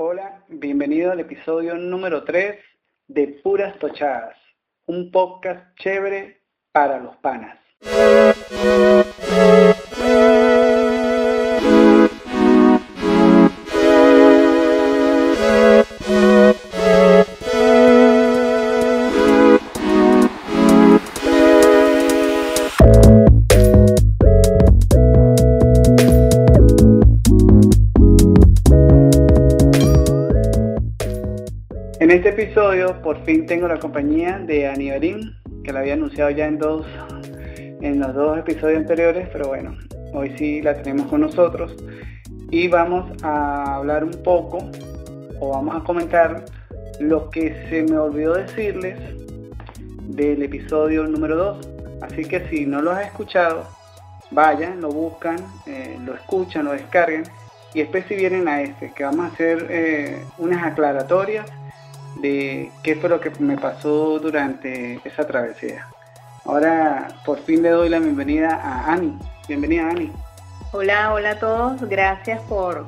Hola, bienvenido al episodio número 3 de Puras Tochadas, un podcast chévere para los panas. Tengo la compañía de Anibarín, que la había anunciado ya en dos en los dos episodios anteriores, pero bueno, hoy sí la tenemos con nosotros y vamos a hablar un poco o vamos a comentar lo que se me olvidó decirles del episodio número 2. Así que si no lo has escuchado, vayan, lo buscan, eh, lo escuchan, lo descarguen y después si vienen a este, que vamos a hacer eh, unas aclaratorias de qué fue lo que me pasó durante esa travesía. Ahora por fin le doy la bienvenida a Ani. Bienvenida Ani. Hola, hola a todos. Gracias por,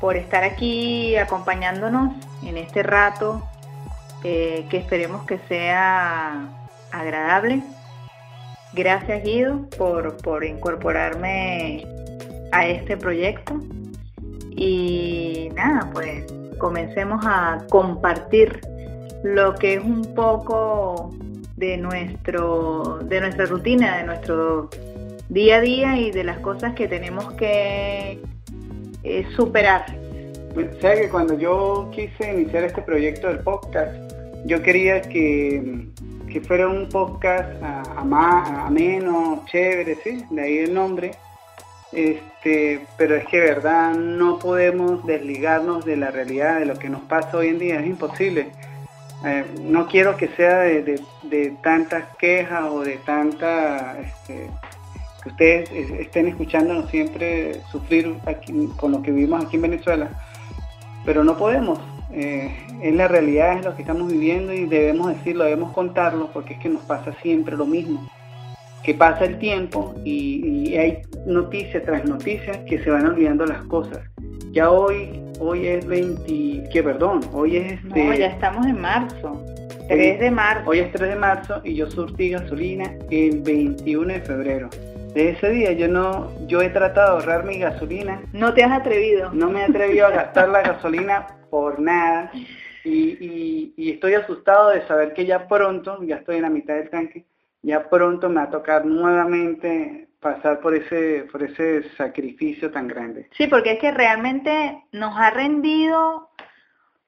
por estar aquí acompañándonos en este rato eh, que esperemos que sea agradable. Gracias Guido por, por incorporarme a este proyecto. Y nada, pues comencemos a compartir lo que es un poco de nuestro de nuestra rutina, de nuestro día a día y de las cosas que tenemos que eh, superar. O sea que cuando yo quise iniciar este proyecto del podcast, yo quería que, que fuera un podcast ameno, chévere, ¿sí? De ahí el nombre este, pero es que de verdad no podemos desligarnos de la realidad, de lo que nos pasa hoy en día, es imposible. Eh, no quiero que sea de, tantas quejas o de tanta, este, que ustedes estén escuchándonos siempre sufrir con lo que vivimos aquí en Venezuela, pero no podemos. Eh, es la realidad, es lo que estamos viviendo y debemos decirlo, debemos contarlo porque es que nos pasa siempre lo mismo que pasa el tiempo y, hay noticia tras noticia que se van olvidando las cosas. Ya hoy, hoy es 20, que perdón, hoy es este... No, ya estamos en marzo, 3 de marzo. Hoy es 3 de marzo y yo surtí gasolina el 21 de febrero. De ese día yo no, yo he tratado de ahorrar mi gasolina. No te has atrevido. No me he atrevido a gastar la gasolina por nada. Y, y estoy asustado de saber que ya pronto, ya estoy en la mitad del tanque, ya pronto me va a tocar nuevamente pasar por ese, por ese sacrificio tan grande. Sí, porque es que realmente nos ha rendido,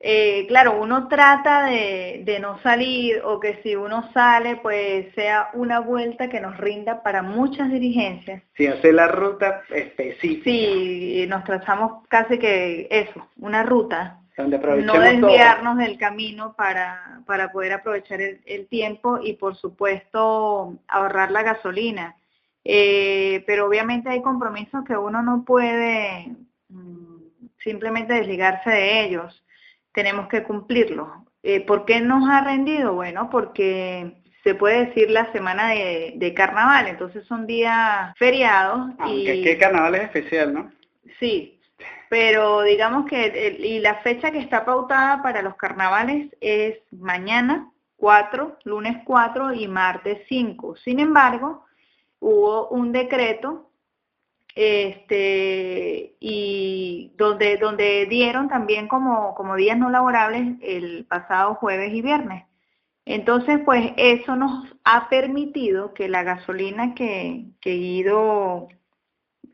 eh, claro, uno trata de, de, no salir o que si uno sale, pues sea una vuelta que nos rinda para muchas dirigencias. Sí, hacer la ruta específica. Sí, nos trazamos casi que eso, una ruta no desviarnos del camino para, para poder aprovechar el, tiempo y por supuesto ahorrar la gasolina. Eh, pero obviamente hay compromisos que uno no puede mm, simplemente desligarse de ellos. Tenemos que cumplirlos. Eh, ¿Por qué nos ha rendido? Bueno, porque se puede decir la semana de, carnaval, entonces son días feriados. Aunque y... qué carnaval es especial, ¿no? Sí, pero digamos que y la fecha que está pautada para los carnavales es mañana 4, lunes 4 y martes 5. Sin embargo, hubo un decreto este y donde donde dieron también como como días no laborables el pasado jueves y viernes. Entonces, pues eso nos ha permitido que la gasolina que, que Guido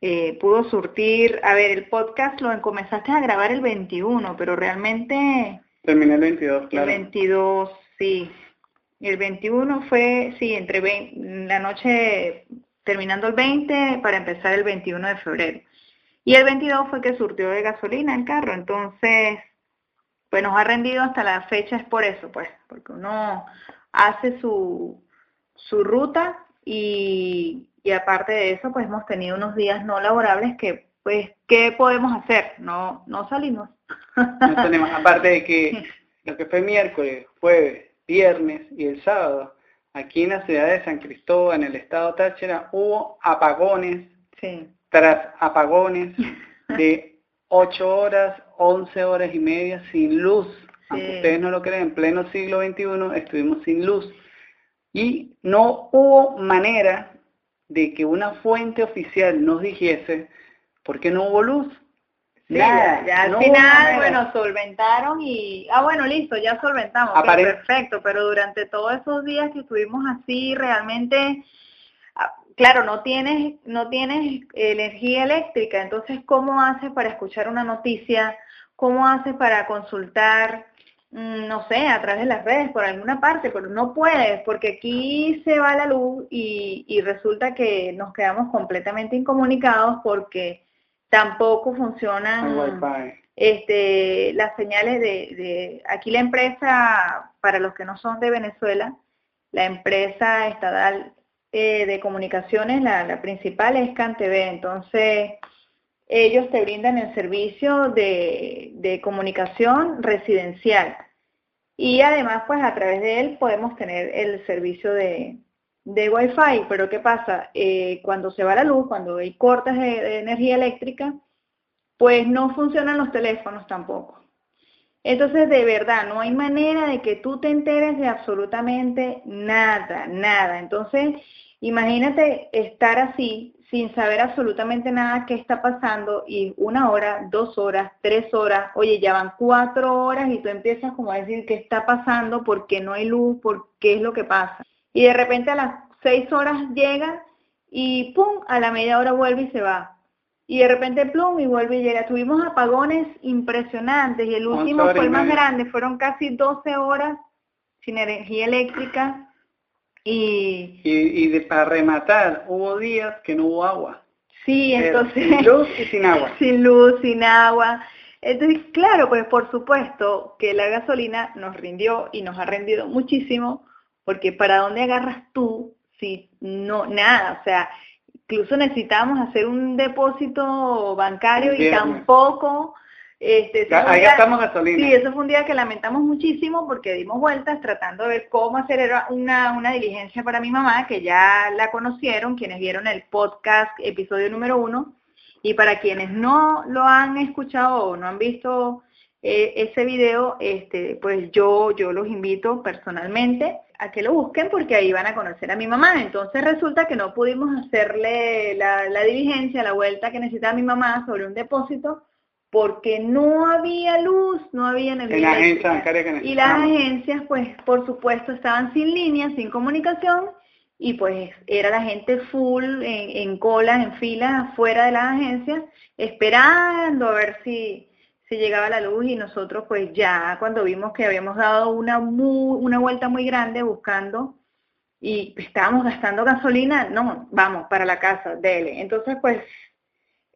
eh, pudo surtir, a ver, el podcast lo comenzaste a grabar el 21, pero realmente... Terminé el 22, claro. El 22, sí. El 21 fue, sí, entre la noche terminando el 20 para empezar el 21 de febrero. Y el 22 fue que surtió de gasolina el carro, entonces, pues nos ha rendido hasta la fecha, es por eso, pues, porque uno hace su, su ruta y, y aparte de eso, pues hemos tenido unos días no laborables que, pues, ¿qué podemos hacer? No, no salimos. No tenemos, aparte de que lo que fue miércoles, jueves, viernes y el sábado, aquí en la ciudad de San Cristóbal, en el estado Táchira, hubo apagones sí. tras apagones de 8 horas 11 horas y media sin luz. Aunque ustedes no lo creen, en pleno siglo XXI estuvimos sin luz. Y no hubo manera de que una fuente oficial nos dijese por qué no hubo luz. Nada, ya, al final, bueno, solventaron y, ah, bueno, listo, ya solventamos, perfecto, pero durante todos esos días que estuvimos así, realmente, ah, claro, no tienes, no tienes energía eléctrica, entonces, ¿cómo haces para escuchar una noticia? ¿Cómo haces para consultar? Mm, no sé, a través de las redes, por alguna parte, pero no puedes, porque aquí se va la luz y, y resulta que nos quedamos completamente incomunicados porque tampoco funcionan este, las señales de, de, aquí la empresa, para los que no son de Venezuela, la empresa estatal eh, de comunicaciones, la, la principal es CanTV, entonces ellos te brindan el servicio de, de comunicación residencial y además pues a través de él podemos tener el servicio de, de Wi-Fi, pero ¿qué pasa? Eh, cuando se va la luz, cuando hay cortes de, energía eléctrica, pues no funcionan los teléfonos tampoco. Entonces, de verdad, no hay manera de que tú te enteres de absolutamente nada, nada. Entonces, imagínate estar así, sin saber absolutamente nada qué está pasando y una hora, dos horas, tres horas, oye, ya van cuatro horas y tú empiezas como a decir qué está pasando, por qué no hay luz, por qué es lo que pasa y de repente a las seis horas llega y pum, a la media hora vuelve y se va. Y de repente plum y vuelve y llega. Tuvimos apagones impresionantes y el último fue el más grande, fueron casi 12 horas sin energía eléctrica y... Y, de, para rematar, hubo días que no hubo agua. Sí, entonces... Sin luz y sin agua. sin luz, sin agua. Entonces, claro, pues por supuesto que la gasolina nos rindió y nos ha rendido muchísimo, porque ¿para dónde agarras tú si no, nada? O sea, incluso necesitamos hacer un depósito bancario y tampoco... Este, ahí gastamos gasolina. Sí, eso fue un día que lamentamos muchísimo porque dimos vueltas tratando de ver cómo hacer una, una diligencia para mi mamá, que ya la conocieron, quienes vieron el podcast episodio número uno, y para quienes no lo han escuchado o no han visto eh, ese video, este, pues yo, yo los invito personalmente a que lo busquen porque ahí van a conocer a mi mamá. Entonces resulta que no pudimos hacerle la, la diligencia, la vuelta que necesitaba mi mamá sobre un depósito porque no había luz, no había energía. y las agencias, pues, por supuesto, estaban sin línea, sin comunicación, y pues era la gente full en, en cola, en fila, fuera de las agencias, esperando a ver si, se llegaba la luz y nosotros pues ya cuando vimos que habíamos dado una, una vuelta muy grande buscando y estábamos gastando gasolina, no, vamos, para la casa, dele. Entonces pues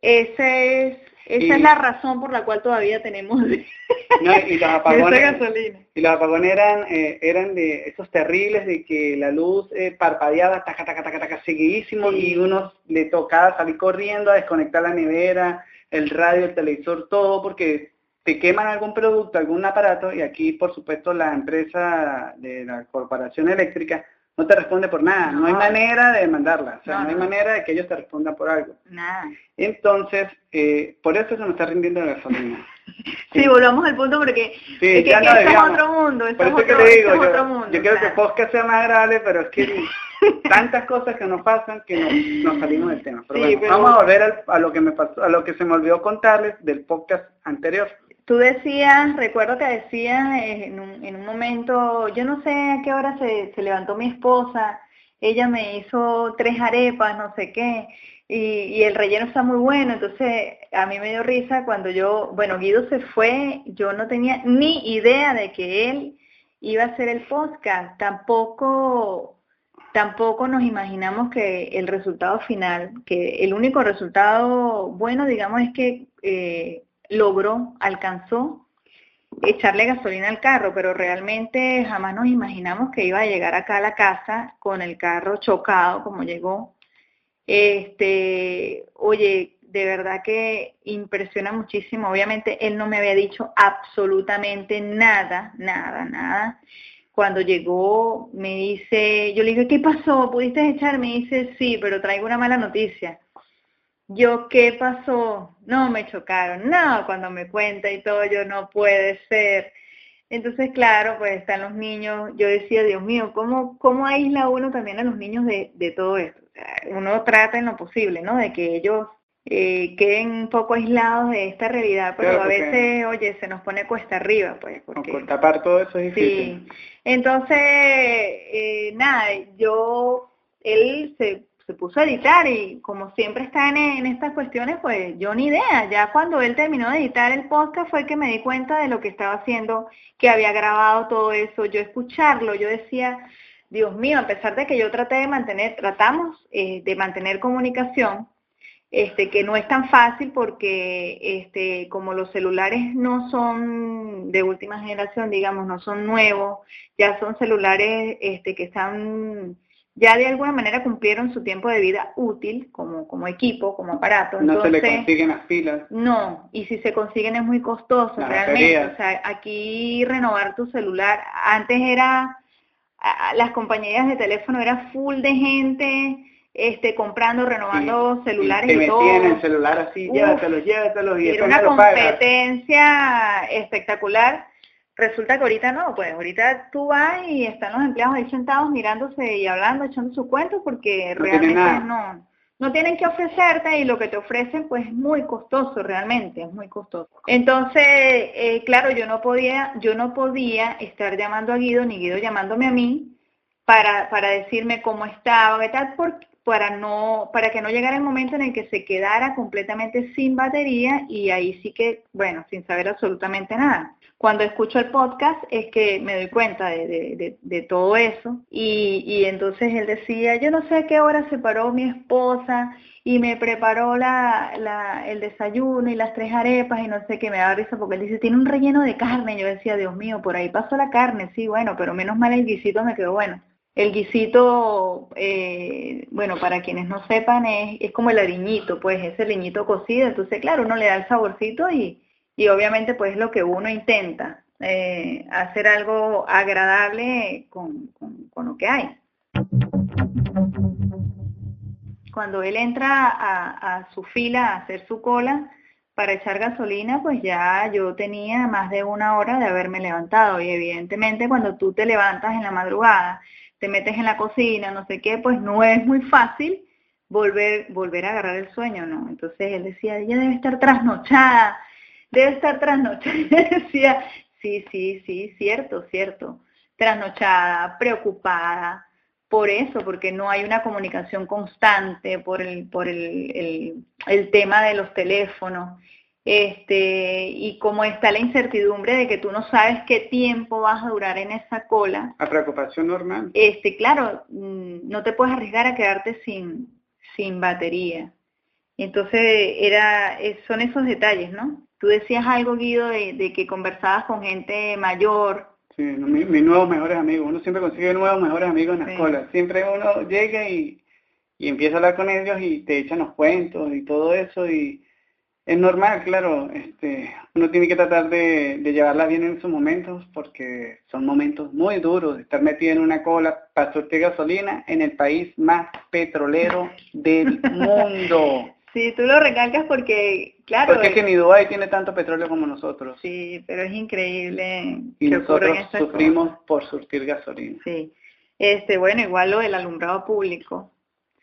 ese es, esa es la razón por la cual todavía tenemos no, y los apagones, gasolina. Y los apagones eran, eh, eran de esos terribles de que la luz eh, parpadeaba, taca, taca, taca, taca, seguidísimo y uno le tocaba salir corriendo a desconectar la nevera, el radio, el televisor, todo, porque te queman algún producto, algún aparato, y aquí, por supuesto, la empresa de la corporación eléctrica no te responde por nada, no, hay manera de mandarla, o sea, no, hay manera de que ellos te respondan por algo. Nada. Entonces, eh, por eso se nos está rindiendo la gasolina. sí, volvamos al punto porque sí, es que, es otro mundo, por eso que le digo, yo, yo quiero que el podcast sea más agradable, pero es que tantas cosas que nos pasan que nos, salimos del tema. Pero bueno, vamos a volver a lo que me pasó, a lo que se me olvidó contarles del podcast anterior. Tú decías, recuerdo que decías en un, en un momento, yo no sé a qué hora se, se levantó mi esposa, ella me hizo tres arepas, no sé qué, y, y, el relleno está muy bueno, entonces a mí me dio risa cuando yo, bueno, Guido se fue, yo no tenía ni idea de que él iba a hacer el podcast, tampoco tampoco nos imaginamos que el resultado final, que el único resultado bueno, digamos, es que eh, logró, alcanzó echarle gasolina al carro, pero realmente jamás nos imaginamos que iba a llegar acá a la casa con el carro chocado como llegó. Este, oye, de verdad que impresiona muchísimo. Obviamente él no me había dicho absolutamente nada, nada, nada. Cuando llegó me dice, yo le dije, ¿qué pasó? ¿Pudiste echar? Me dice, sí, pero traigo una mala noticia. Yo, ¿qué pasó? No, me chocaron. No, cuando me cuenta y todo, yo no puede ser. Entonces, claro, pues están los niños. Yo decía, Dios mío, ¿cómo, cómo aísla uno también a los niños de, de todo esto? uno trata en lo posible, ¿no? De que ellos eh, queden un poco aislados de esta realidad, pero a veces, oye, se nos pone cuesta arriba, pues. Porque, por tapar todo eso es difícil. Sí. Entonces, eh, nada, yo, él se se puso a editar y como siempre está en, estas cuestiones, pues yo ni idea. Ya cuando él terminó de editar el podcast fue que me di cuenta de lo que estaba haciendo, que había grabado todo eso. Yo escucharlo, yo decía, Dios mío, a pesar de que yo traté de mantener, tratamos eh, de mantener comunicación, este, que no es tan fácil porque este, como los celulares no son de última generación, digamos, no son nuevos, ya son celulares este, que están ya de alguna manera cumplieron su tiempo de vida útil como, como equipo, como aparato. No se le consiguen las pilas. No, y si se consiguen es muy costoso realmente. O sea, aquí renovar tu celular, antes era, las compañías de teléfono era full de gente este comprando, renovando celulares y, te metían el celular así, llévatelos, llévatelos y Era una competencia espectacular Resulta que ahorita no, pues ahorita tú vas y están los empleados ahí sentados mirándose y hablando, echando su cuento porque realmente no, no tienen que ofrecerte y lo que te ofrecen pues es muy costoso realmente, es muy costoso. Entonces, eh, claro, yo no podía, yo no podía estar llamando a Guido ni Guido llamándome a mí para, para decirme cómo estaba, qué tal, para no, para que no llegara el momento en el que se quedara completamente sin batería y ahí sí que, bueno, sin saber absolutamente nada cuando escucho el podcast es que me doy cuenta de, todo eso y, entonces él decía, yo no sé a qué hora se paró mi esposa y me preparó el desayuno y las tres arepas y no sé qué, me da risa porque él dice, tiene un relleno de carne. Yo decía, Dios mío, por ahí pasó la carne, sí, bueno, pero menos mal el guisito me quedó bueno. El guisito, eh, bueno, para quienes no sepan, es, es como el ariñito, pues ese ariñito cocido, entonces claro, uno le da el saborcito y y obviamente pues lo que uno intenta, eh, hacer algo agradable con, lo que hay. Cuando él entra a, su fila a hacer su cola para echar gasolina, pues ya yo tenía más de una hora de haberme levantado y evidentemente cuando tú te levantas en la madrugada, te metes en la cocina, no sé qué, pues no es muy fácil volver, volver a agarrar el sueño, ¿no? Entonces él decía, ella debe estar trasnochada, debe estar trasnochada. decía, sí, sí, sí, cierto, cierto. Trasnochada, preocupada, por eso, porque no hay una comunicación constante, por el, por el, el, tema de los teléfonos, este, y como está la incertidumbre de que tú no sabes qué tiempo vas a durar en esa cola. A preocupación normal. Este, claro, mm, no te puedes arriesgar a quedarte sin, sin batería. Entonces era, son esos detalles, ¿no? Tú decías algo, Guido, de, que conversabas con gente mayor. Sí, mis nuevos mejores amigos. Uno siempre consigue nuevos mejores amigos en la escuela. Siempre uno llega y, y empieza a hablar con ellos y te echan los cuentos y todo eso y es normal, claro, este, uno tiene que tratar de, de, llevarla bien en sus momentos porque son momentos muy duros, estar metido en una cola para surtir gasolina en el país más petrolero del mundo. Sí, tú lo recalcas porque, claro... Porque es que ni Dubái tiene tanto petróleo como nosotros. Sí, pero es increíble. Y nosotros sufrimos por surtir gasolina. Sí. Este, bueno, igual lo del alumbrado público,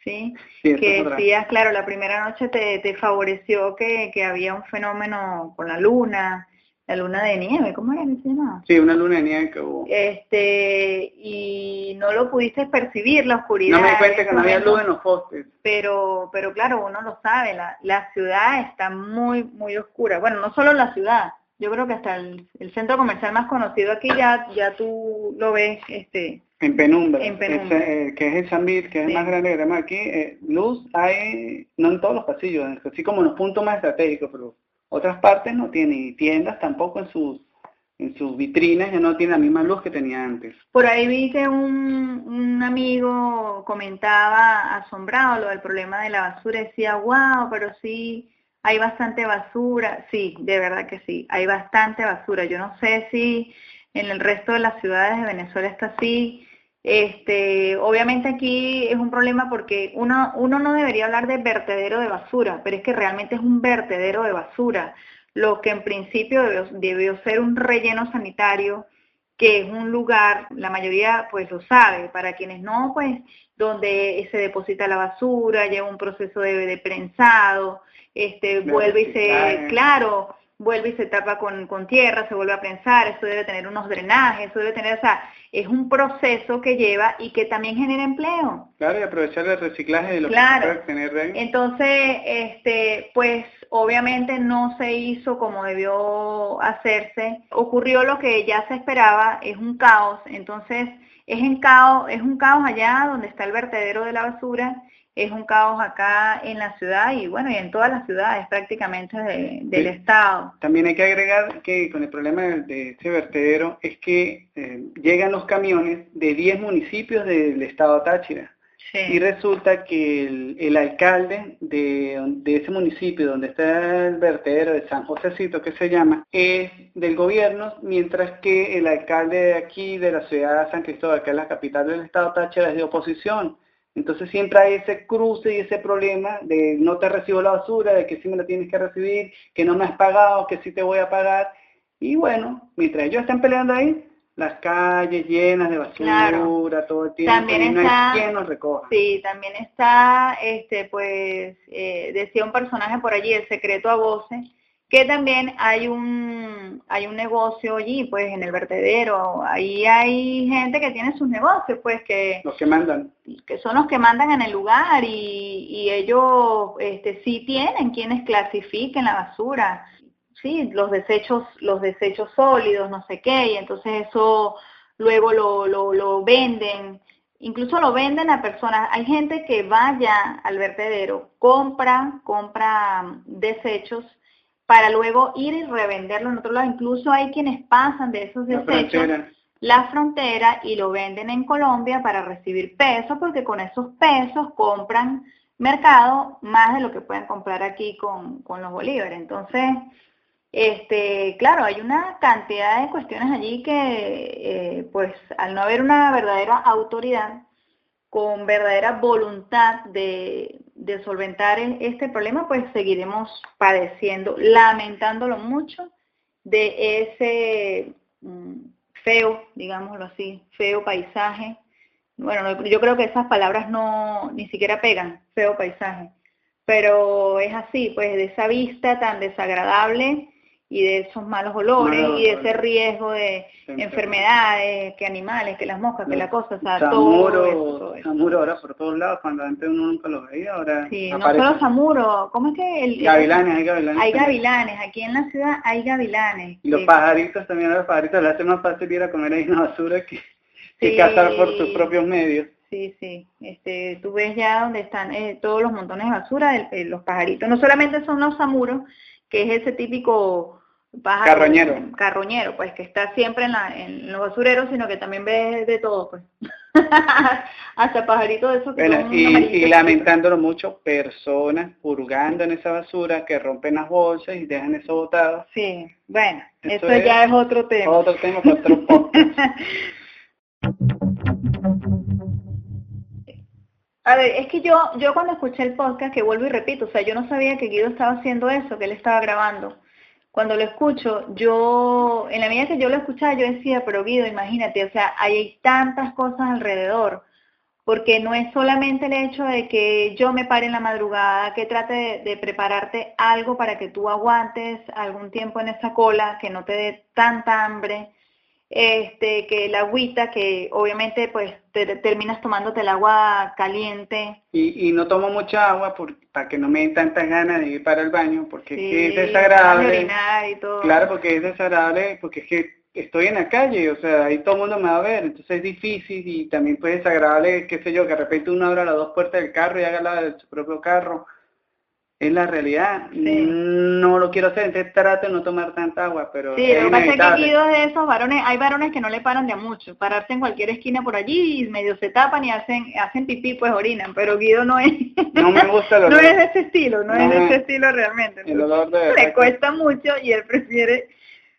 ¿sí? que decías, claro, la primera noche te, te favoreció que, que había un fenómeno con la luna, la luna de nieve, ¿cómo era que se llamaba? Sí, una luna de nieve que hubo. Este, y no lo pudiste percibir, la oscuridad. No me di cuenta que no había luz en los postes. Pero, pero claro, uno lo sabe, la, la ciudad está muy, muy oscura. Bueno, no solo la ciudad, yo creo que hasta el, centro comercial más conocido aquí ya, ya tú lo ves, este... En penumbra, en penumbra. Eh, que es el Zambir, que es el más grande que tenemos aquí, eh, luz hay, no en todos los pasillos, así como en los puntos más estratégicos, pero otras partes no tienen tiendas tampoco en sus en sus vitrinas ya no tiene la misma luz que tenía antes. Por ahí vi que un, un amigo comentaba asombrado lo del problema de la basura, decía, wow, pero sí, hay bastante basura, sí, de verdad que sí, hay bastante basura. Yo no sé si en el resto de las ciudades de Venezuela está así, Este, obviamente aquí es un problema porque uno, uno no debería hablar de vertedero de basura, pero es que realmente es un vertedero de basura, lo que en principio debió, ser un relleno sanitario, que es un lugar, la mayoría pues lo sabe, para quienes no, pues donde se deposita la basura, lleva un proceso de, de prensado, este, vuelve y se, claro, vuelve y se tapa con, con, tierra, se vuelve a prensar, eso debe tener unos drenajes, eso debe tener, o sea, es un proceso que lleva y que también genera empleo. Claro, y aprovechar el reciclaje de lo claro. que puede tener ahí. Entonces, este, pues obviamente no se hizo como debió hacerse. Ocurrió lo que ya se esperaba, es un caos, entonces es en caos, es un caos allá donde está el vertedero de la basura es un caos acá en la ciudad y bueno, y en todas las ciudades prácticamente del estado. También hay que agregar que con el problema de, este vertedero es que eh, llegan los camiones de 10 municipios del estado Táchira. Y resulta que el, alcalde de, de, ese municipio donde está el vertedero de San Josécito, que se llama, es del gobierno, mientras que el alcalde de aquí, de la ciudad de San Cristóbal, que es la capital del estado Táchira, es de oposición. Entonces siempre hay ese cruce y ese problema de no te recibo la basura, de que sí me la tienes que recibir, que no me has pagado, que sí te voy a pagar. Y bueno, mientras ellos están peleando ahí, las calles llenas de basura, todo el tiempo, también y no está, hay quien nos recoja. Sí, también está, este, pues, eh, decía un personaje por allí, el secreto a voces, que también hay un hay un negocio allí, pues en el vertedero, ahí hay gente que tiene sus negocios, pues que los que mandan, que son los que mandan en el lugar y, y ellos este sí tienen quienes clasifiquen la basura, sí, los desechos los desechos sólidos, no sé qué, y entonces eso luego lo, lo, lo venden. Incluso lo venden a personas. Hay gente que vaya al vertedero, compra, compra desechos para luego ir y revenderlo en otro lado. Incluso hay quienes pasan de esos desechos la frontera y lo venden en Colombia para recibir pesos, porque con esos pesos compran mercado más de lo que pueden comprar aquí con, los bolívares. Entonces, este, claro, hay una cantidad de cuestiones allí que, eh, pues, al no haber una verdadera autoridad, con verdadera voluntad de, de solventar este problema, pues seguiremos padeciendo, lamentándolo mucho, de ese mm, feo, digámoslo así, feo paisaje. Bueno, yo creo que esas palabras no ni siquiera pegan, feo paisaje, pero es así, pues de esa vista tan desagradable y de esos malos olores y de ese riesgo de enfermedades, que animales, que las moscas, que la cosa, o sea, todo eso. ahora por todos lados, cuando antes uno nunca los veía, ahora Sí, no solo Zamuro, ¿cómo es que? El, gavilanes, hay gavilanes. Hay gavilanes, aquí en la ciudad hay gavilanes. Y los pajaritos también, los pajaritos les hace más fácil ir a comer ahí una basura que, que cazar por sus propios medios. Sí, sí, este, tú ves ya donde están eh, todos los montones de basura, los pajaritos, no solamente son los zamuros, que es ese típico carroñero. Carroñero, pues que está siempre en, la, en los basureros, sino que también ve de todo, pues. Hasta pajaritos de esos que y, lamentándolo mucho, personas purgando en esa basura que rompen las bolsas y dejan eso botado. Sí, bueno, eso, ya es otro tema. Otro tema otro A ver, es que yo, yo cuando escuché el podcast, que vuelvo y repito, o sea, yo no sabía que Guido estaba haciendo eso, que él estaba grabando cuando lo escucho, yo, en la medida que yo lo escuchaba, yo decía, pero Guido, imagínate, o sea, hay tantas cosas alrededor, porque no es solamente el hecho de que yo me pare en la madrugada, que trate de, prepararte algo para que tú aguantes algún tiempo en esa cola, que no te dé tanta hambre, este, que el agüita, que obviamente pues te, terminas tomándote el agua caliente. Y, y no tomo mucha agua por, para que no me den tantas ganas de ir para el baño, porque es desagradable. Y todo. Claro, porque es desagradable, porque es que estoy en la calle, o sea, ahí todo el mundo me va a ver, entonces es difícil y también pues desagradable, qué sé yo, que de repente uno abra las dos puertas del carro y haga la de su propio carro es la realidad. No lo quiero hacer, entonces trato de no tomar tanta agua, pero Sí, lo que pasa es que aquí de esos varones, hay varones que no le paran de mucho, pararse en cualquier esquina por allí y medio se tapan y hacen hacen pipí, pues orinan, pero Guido no es No me gusta el olor. no es de ese estilo, no, es de ese estilo realmente. el olor de le cuesta mucho y él prefiere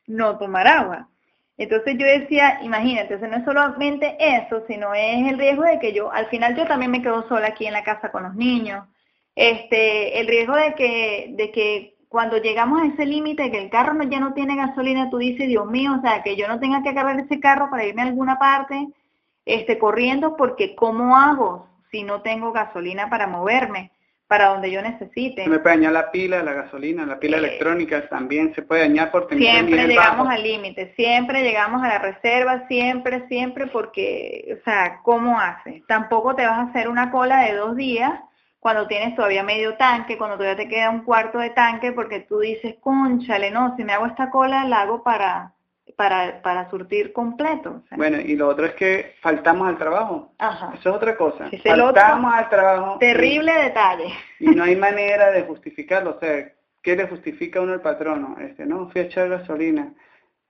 no tomar agua. Entonces yo decía, imagínate, no es solamente eso, sino es el riesgo de que yo, al final yo también me quedo sola aquí en la casa con los niños. Este, el riesgo de que, de que cuando llegamos a ese límite, que el carro no, ya no tiene gasolina, tú dices, Dios mío, o sea, que yo no tenga que agarrar ese carro para irme a alguna parte, este, corriendo, porque ¿cómo hago si no tengo gasolina para moverme? para donde yo necesite. Me puede dañar la pila, la gasolina, la pila electrónica también se puede dañar por tener Siempre llegamos al límite, siempre llegamos a la reserva, siempre, siempre, porque, o sea, ¿cómo haces? Tampoco te vas a hacer una cola de dos días cuando tienes todavía medio tanque, cuando todavía te queda un cuarto de tanque, porque tú dices, conchale, no, si me hago esta cola, la hago para para, para surtir completo. Bueno, y lo otro es que faltamos al trabajo. Ajá. Eso es otra cosa. faltamos al trabajo. Terrible detalle. Y no hay manera de justificarlo. O sea, ¿qué le justifica uno al patrono? Este, no, fui a echar gasolina.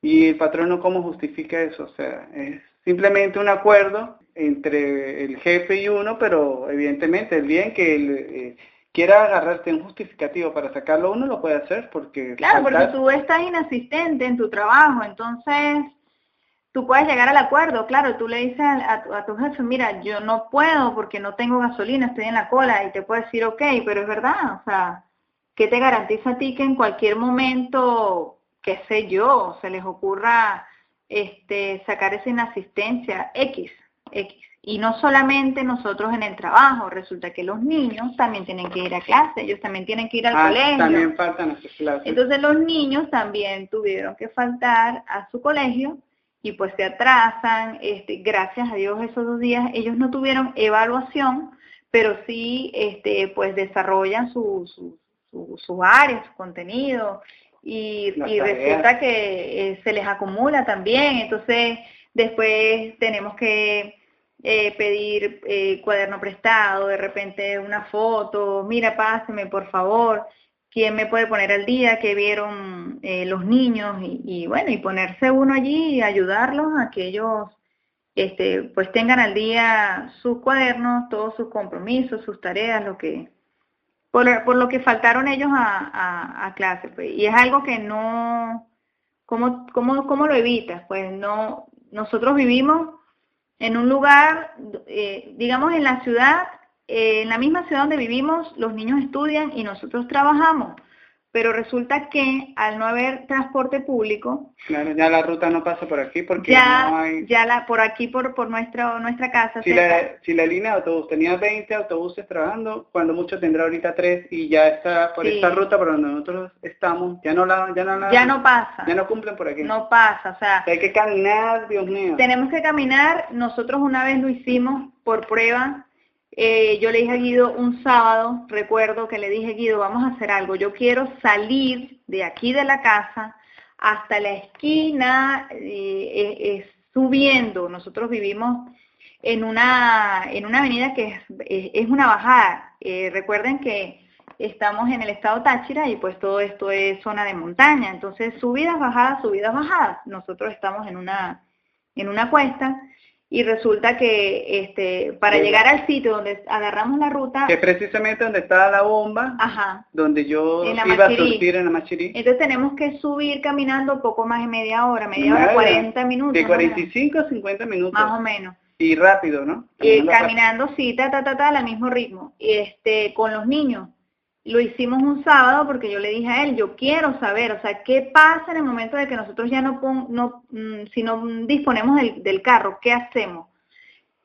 Y el patrono, ¿cómo justifica eso? O sea, es simplemente un acuerdo entre el jefe y uno, pero evidentemente el bien que el, eh, quiera agarrarte un justificativo para sacarlo, uno lo puede hacer porque... Claro, porque tú estás inasistente en tu trabajo, entonces tú puedes llegar al acuerdo, claro, tú le dices a, tu, jefe, mira, yo no puedo porque no tengo gasolina, estoy en la cola, y te puede decir, ok, pero es verdad, o sea, ¿qué te garantiza a ti que en cualquier momento, qué sé yo, se les ocurra este, sacar esa inasistencia X, X? Y no solamente nosotros en el trabajo, resulta que los niños también tienen que ir a clase, ellos también tienen que ir al ah, colegio. También faltan a sus clases. Entonces los niños también tuvieron que faltar a su colegio y pues se atrasan. Este, gracias a Dios esos dos días ellos no tuvieron evaluación, pero sí este, pues desarrollan su, su, su, su área, su contenido y, y resulta que eh, se les acumula también. Entonces después tenemos que eh, pedir eh, cuaderno prestado, de repente una foto, mira, páseme por favor, quién me puede poner al día, que vieron eh, los niños y, bueno, y ponerse uno allí y ayudarlos a que ellos este, pues tengan al día sus cuadernos, todos sus compromisos, sus tareas, lo que por, por lo que faltaron ellos a, a, clase. Pues. Y es algo que no, ¿cómo, cómo, ¿cómo lo evitas? Pues no, nosotros vivimos en un lugar, eh, digamos en la ciudad, eh, en la misma ciudad donde vivimos, los niños estudian y nosotros trabajamos pero resulta que al no haber transporte público claro ya la ruta no pasa por aquí porque ya, no hay ya la por aquí por por nuestra nuestra casa si la, si la línea de autobús tenía 20 autobuses trabajando cuando mucho tendrá ahorita 3 y ya está por esta ruta por donde nosotros estamos ya no la ya no la, ya no pasa. ya no cumplen por aquí. No pasa o sea hay que caminar Dios mío. tenemos que caminar. Nosotros una vez lo hicimos por prueba eh, yo le dije a Guido un sábado, recuerdo que le dije, Guido, vamos a hacer algo, yo quiero salir de aquí de la casa hasta la esquina, eh, eh, subiendo, nosotros vivimos en una, en una avenida que es, es una bajada, recuerden que estamos en el estado Táchira y pues todo esto es zona de montaña, entonces subidas, bajadas, subidas, bajadas, nosotros estamos en una, en una cuesta, y resulta que este para llegar al sitio donde agarramos la ruta que precisamente donde estaba la bomba ajá, donde yo iba a surtir en la Machirí. Entonces tenemos que subir caminando poco más de media hora media hora 40 minutos de 45 a 50 minutos. Más o menos. Y rápido no y caminando sí ta ta ta ta al mismo ritmo. Y este con los niños lo hicimos un sábado porque yo le dije a él, yo quiero saber, o sea, ¿qué pasa en el momento de que nosotros ya no, no mm, si no disponemos del, del, carro, qué hacemos?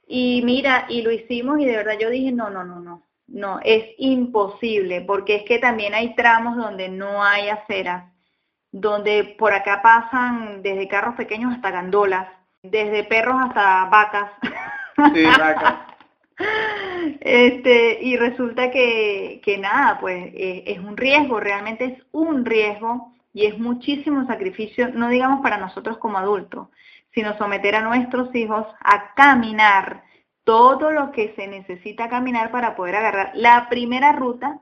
Y mira, y lo hicimos y de verdad yo dije, no, no, no, no, no, es imposible, porque es que también hay tramos donde no hay aceras, donde por acá pasan desde carros pequeños hasta gandolas, desde perros hasta vacas. Sí, vacas. Este, y resulta que, que nada, pues eh, es un riesgo, realmente es un riesgo y es muchísimo sacrificio, no digamos para nosotros como adultos, sino someter a nuestros hijos a caminar todo lo que se necesita caminar para poder agarrar la primera ruta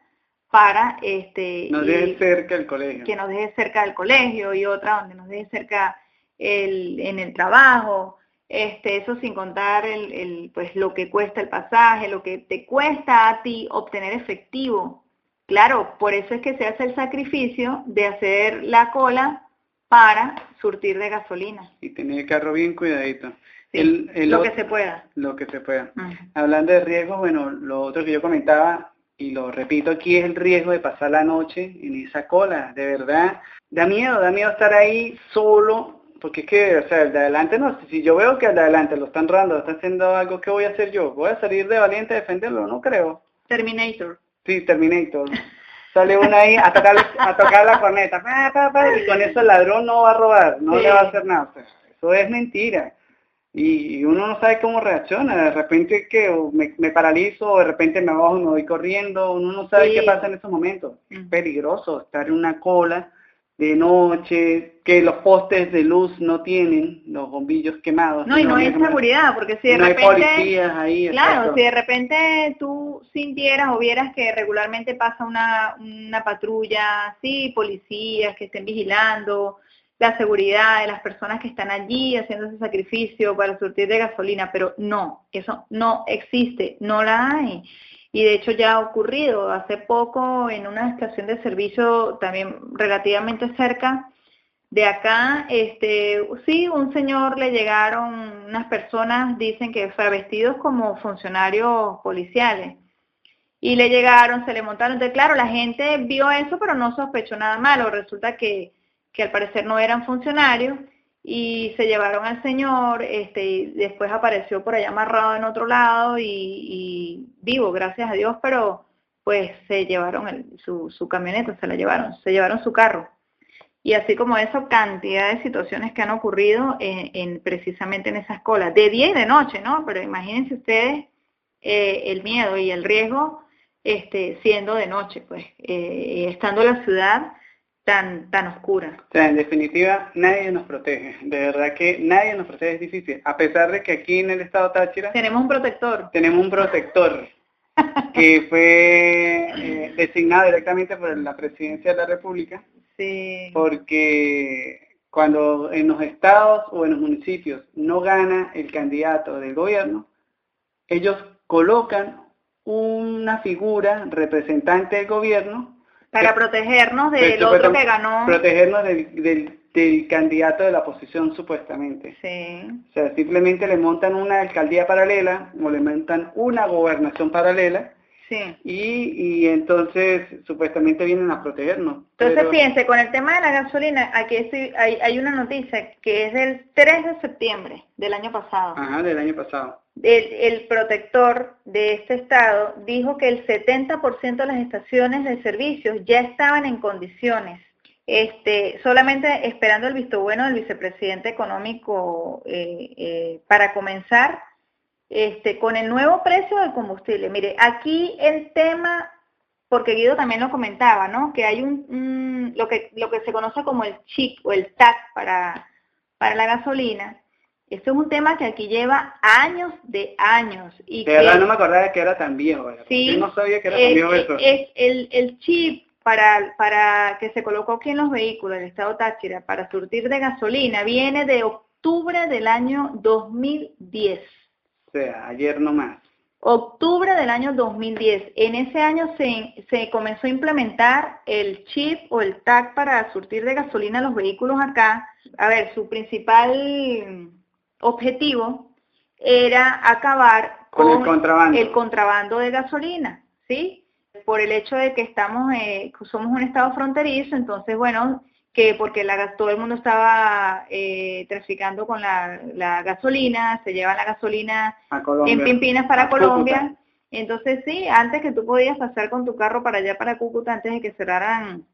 para este nos deje cerca el colegio. que nos deje cerca del colegio y otra donde nos deje cerca el, en el trabajo este, eso sin contar el, pues, lo que cuesta el pasaje, lo que te cuesta a ti obtener efectivo. Claro, por eso es que se hace el sacrificio de hacer la cola para surtir de gasolina. Y tener el carro bien cuidadito. lo que se pueda. Lo que se pueda. Hablando de riesgos, bueno, lo otro que yo comentaba, y lo repito aquí, es el riesgo de pasar la noche en esa cola. De verdad, da miedo, da miedo estar ahí solo, porque es que, o sea, el de adelante no, si yo veo que el de adelante lo están robando, lo está haciendo algo, ¿qué voy a hacer yo? ¿Voy a salir de valiente a defenderlo? No creo. Terminator. Sí, Terminator. Sale uno ahí a tocar, a tocar la corneta, y con eso el ladrón no va a robar, no le va a hacer nada. eso es mentira. Y, uno no sabe cómo reacciona. De repente que me, me, paralizo, o de repente me bajo y me voy corriendo. Uno no sabe qué pasa en esos momentos. Es peligroso estar en una cola de noche, que los postes de luz no tienen los bombillos quemados. No, y no hay seguridad, porque si de no repente... Hay policías ahí, claro, si de repente tú sintieras o vieras que regularmente pasa una, una patrulla, sí, policías que estén vigilando la seguridad de las personas que están allí haciendo ese sacrificio para surtir de gasolina, pero no, eso no existe, no la hay y de hecho ya ha ocurrido. Hace poco en una estación de servicio también relativamente cerca de acá, este, sí, un señor le llegaron, unas personas dicen que fue vestidos como funcionarios policiales. Y le llegaron, se le montaron, entonces claro, la gente vio eso pero no sospechó nada malo, resulta que, que al parecer no eran funcionarios y se llevaron al señor, este, y después apareció por allá amarrado en otro lado y, vivo, gracias a Dios, pero pues se llevaron su, su camioneta, se la llevaron, se llevaron su carro. Y así como eso, cantidad de situaciones que han ocurrido en, precisamente en esas colas, de día y de noche, ¿no? Pero imagínense ustedes eh, el miedo y el riesgo este, siendo de noche, pues, eh, estando en la ciudad, tan, tan oscura. O sea, en definitiva, nadie nos protege. De verdad que nadie nos protege, es difícil. A pesar de que aquí en el estado Táchira... Tenemos un protector. Tenemos un protector que fue eh, designado directamente por la presidencia de la República. Sí. Porque cuando en los estados o en los municipios no gana el candidato del gobierno, ellos colocan una figura representante del gobierno para protegernos del otro que ganó. Protegernos del, del, candidato de la oposición supuestamente. Sí. O sea, simplemente le montan una alcaldía paralela o le montan una gobernación paralela. Sí. Y, y entonces supuestamente vienen a protegernos. Entonces fíjense, con el tema de la gasolina, aquí hay, hay una noticia que es del 3 de septiembre del año pasado. Ajá, del año pasado el, protector de este estado dijo que el 70% de las estaciones de servicios ya estaban en condiciones, este, solamente esperando el visto bueno del vicepresidente económico eh, eh, para comenzar este, con el nuevo precio del combustible. Mire, aquí el tema, porque Guido también lo comentaba, ¿no? Que hay un, lo que lo que se conoce como el chip o el TAC para, para la gasolina esto es un tema que aquí lleva años de años. Y de verdad no me acordaba que era tan viejo. Sí, no sabía que era tan viejo eso. Es el, el chip para, para que se colocó aquí en los vehículos del estado Táchira para surtir de gasolina viene de octubre del año 2010. O sea, ayer nomás. Octubre del año 2010. En ese año se, se comenzó a implementar el chip o el tag para surtir de gasolina los vehículos acá. A ver, su principal objetivo era acabar con, el, contrabando. el, contrabando. de gasolina, ¿sí? Por el hecho de que estamos, eh, somos un estado fronterizo, entonces, bueno, que porque la, todo el mundo estaba eh, traficando con la, gasolina, se lleva la gasolina en Pimpinas para Colombia. Entonces sí, antes que tú podías pasar con tu carro para allá, para Cúcuta, antes de que cerraran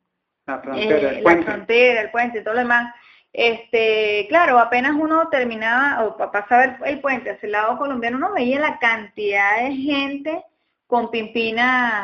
la frontera, el, puente. la frontera, el puente y todo lo demás, este, claro, apenas uno terminaba o pasaba el, el, puente hacia el lado colombiano, uno veía la cantidad de gente con pimpinas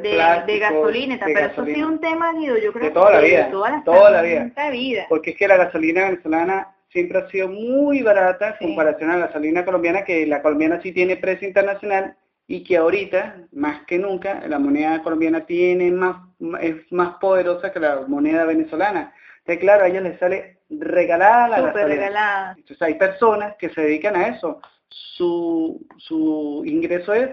de, gasolina, pero eso ha sido un tema, Guido, yo creo de toda la vida, de toda, la vida. Porque es que la gasolina venezolana siempre ha sido muy barata en comparación a la gasolina colombiana, que la colombiana sí tiene precio internacional y que ahorita, más que nunca, la moneda colombiana tiene más, es más poderosa que la moneda venezolana. Entonces, claro, a ellos les sale regalada la Super regalada. Entonces hay personas que se dedican a eso. Su, su ingreso es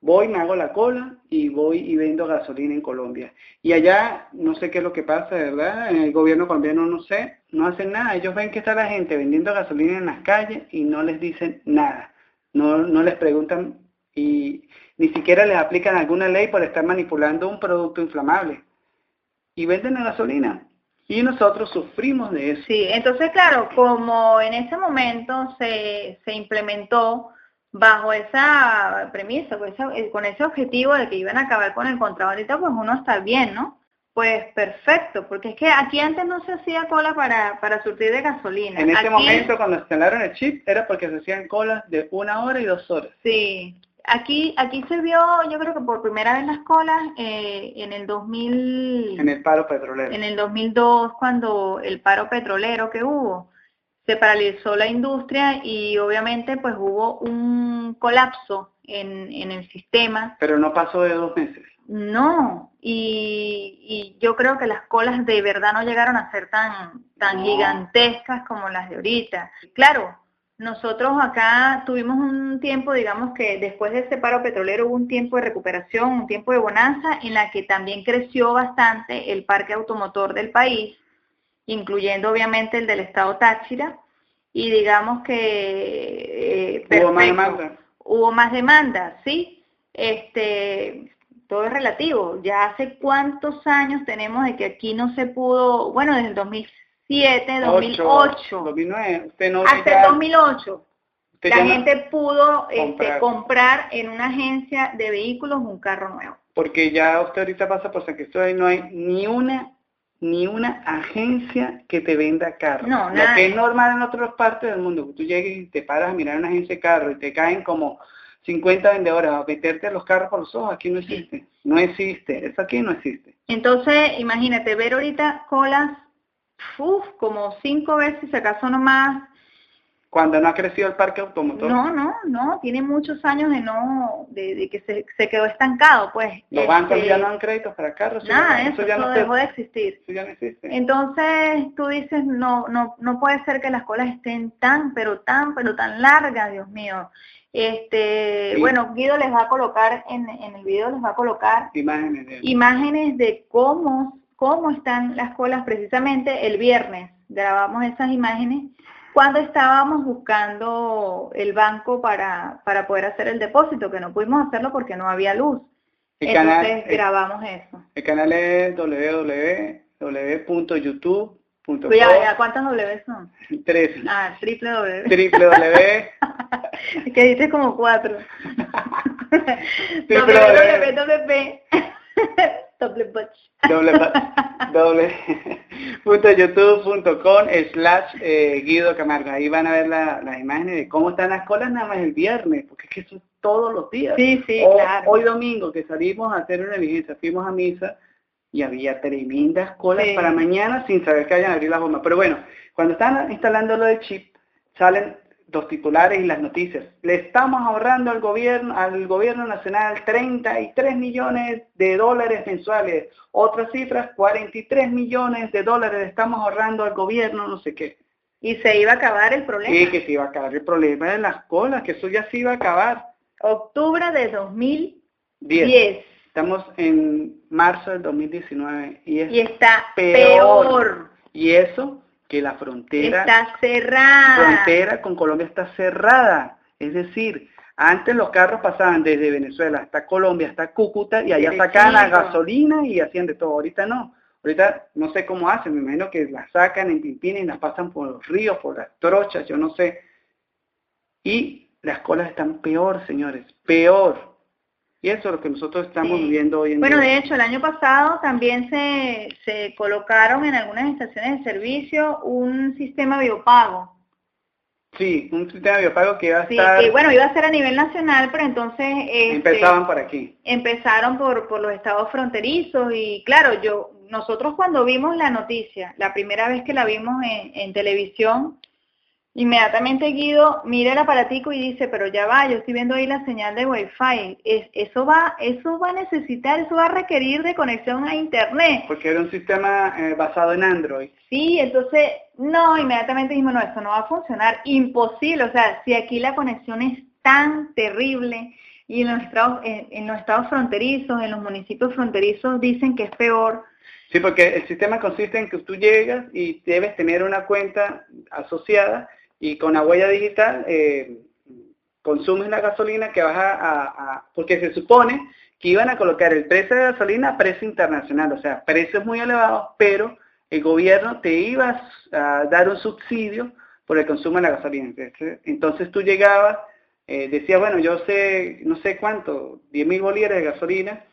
voy, me hago la cola y voy y vendo gasolina en Colombia. Y allá no sé qué es lo que pasa, ¿verdad? En el gobierno colombiano no sé, no hacen nada. Ellos ven que está la gente vendiendo gasolina en las calles y no les dicen nada. No, no les preguntan y ni siquiera les aplican alguna ley por estar manipulando un producto inflamable. Y venden la gasolina. Y nosotros sufrimos de eso. Sí, entonces claro, como en ese momento se, se implementó bajo esa premisa, eh, con ese, objetivo de que iban a acabar con el contrabandista, pues uno está bien, ¿no? Pues perfecto, porque es que aquí antes no se hacía cola para, para surtir de gasolina. En ese momento, cuando instalaron el chip, era porque se hacían colas de una hora y dos horas. Sí, aquí aquí se vio, yo creo que por primera vez las colas eh, en el 2000... En el paro petrolero. En el 2002, cuando el paro petrolero que hubo se paralizó la industria y obviamente pues hubo un colapso en, en el sistema. Pero no pasó de dos meses. No, y, y, yo creo que las colas de verdad no llegaron a ser tan, tan gigantescas como las de ahorita. Claro, nosotros acá tuvimos un tiempo, digamos que después de ese paro petrolero hubo un tiempo de recuperación, un tiempo de bonanza en la que también creció bastante el parque automotor del país incluyendo obviamente el del estado Táchira, y digamos que eh, hubo más demanda. Hubo más demanda, sí. Este, todo es relativo. Ya hace cuántos años tenemos de que aquí no se pudo, bueno, desde el 2007, 2008. 2009, usted no hasta el 2008. la gente pudo este, comprar. en una agencia de vehículos un carro nuevo. Porque ya usted ahorita pasa por San Cristóbal y no hay ni una ni una agencia que te venda carros. No, Lo que es normal en otras partes del mundo, que tú llegues y te paras a mirar una agencia de carros y te caen como 50 vendedores a meterte los carros por los ojos, aquí no existe. No existe, eso aquí no existe. Entonces, imagínate, ver ahorita colas, uf, como cinco veces, acaso no más, cuando no ha crecido el parque automotor. No, no, no, tiene muchos años de no, de, que se, se, quedó estancado, pues. Los bancos ya no dan créditos para carros. Nada, eso, ya no dejó de existir. Eso ya no existe. Entonces tú dices, no, no, no puede ser que las colas estén tan, pero tan, pero tan largas, Dios mío. Este, bueno, Guido les va a colocar en, en el video les va a colocar imágenes de, imágenes de cómo, cómo están las colas precisamente el viernes. Grabamos esas imágenes cuando estábamos buscando el banco para, para poder hacer el depósito, que no pudimos hacerlo porque no había luz. Entonces grabamos eso. El canal es www.youtube.com. Ya, ¿cuántas W son? Tres. Ah, triple W. Triple W. que dices como cuatro. triple www. Doble butch. Doble doble punto youtube.com slash eh, Guido Camargo. Ahí van a ver las imágenes de cómo están las colas nada más el viernes, porque es que eso es todos los días. Sí, sí, claro. Hoy domingo que salimos a hacer una diligencia, fuimos a misa y había tremendas colas para mañana sin saber que hayan abrir las bombas. Pero bueno, cuando están instalando lo de chip, salen los titulares y las noticias. Le estamos ahorrando al gobierno, al gobierno nacional 33 millones de dólares mensuales. Otras cifras, 43 millones de dólares le estamos ahorrando al gobierno, no sé qué. Y se iba a acabar el problema. Sí, que se iba a acabar el problema de las colas, que eso ya se iba a acabar. Octubre de 2010. Estamos en marzo del 2019 y, y está peor. Y eso que la frontera está cerrada. frontera con Colombia está cerrada. Es decir, antes los carros pasaban desde Venezuela hasta Colombia, hasta Cúcuta, y allá sacaban la gasolina y hacían de todo. Ahorita no. Ahorita no sé cómo hacen, me imagino que la sacan en Pimpines y la pasan por los ríos, por las trochas, yo no sé. Y las colas están peor, señores, peor. Y eso es lo que nosotros estamos viendo hoy en día. Bueno, de hecho, el año pasado también se, se colocaron en algunas estaciones de servicio un sistema biopago. Sí, un sistema biopago que iba a estar... Sí, bueno, iba a ser a nivel nacional, pero entonces... Este, empezaban por aquí. Empezaron por, por los estados fronterizos y claro, yo nosotros cuando vimos la noticia, la primera vez que la vimos en, en televisión, Inmediatamente Guido mira el aparatico y dice, pero ya va, yo estoy viendo ahí la señal de Wi-Fi. Es, eso, va, eso va a necesitar, eso va a requerir de conexión a Internet. Porque era un sistema eh, basado en Android. Sí, entonces, no, inmediatamente dijimos, no, esto no va a funcionar. Imposible, o sea, si aquí la conexión es tan terrible, y en los estados, en, los estados fronterizos, en los municipios fronterizos dicen que es peor. Sí, porque el sistema consiste en que tú llegas y debes tener una cuenta asociada y con la huella digital eh, consumes la gasolina que vas a, porque se supone que iban a colocar el precio de gasolina a precio internacional, o sea, precios muy elevados, pero el gobierno te iba a dar un subsidio por el consumo de la gasolina. Entonces tú llegabas, eh, decías, bueno, yo sé, no sé cuánto, 10 mil bolívares de gasolina,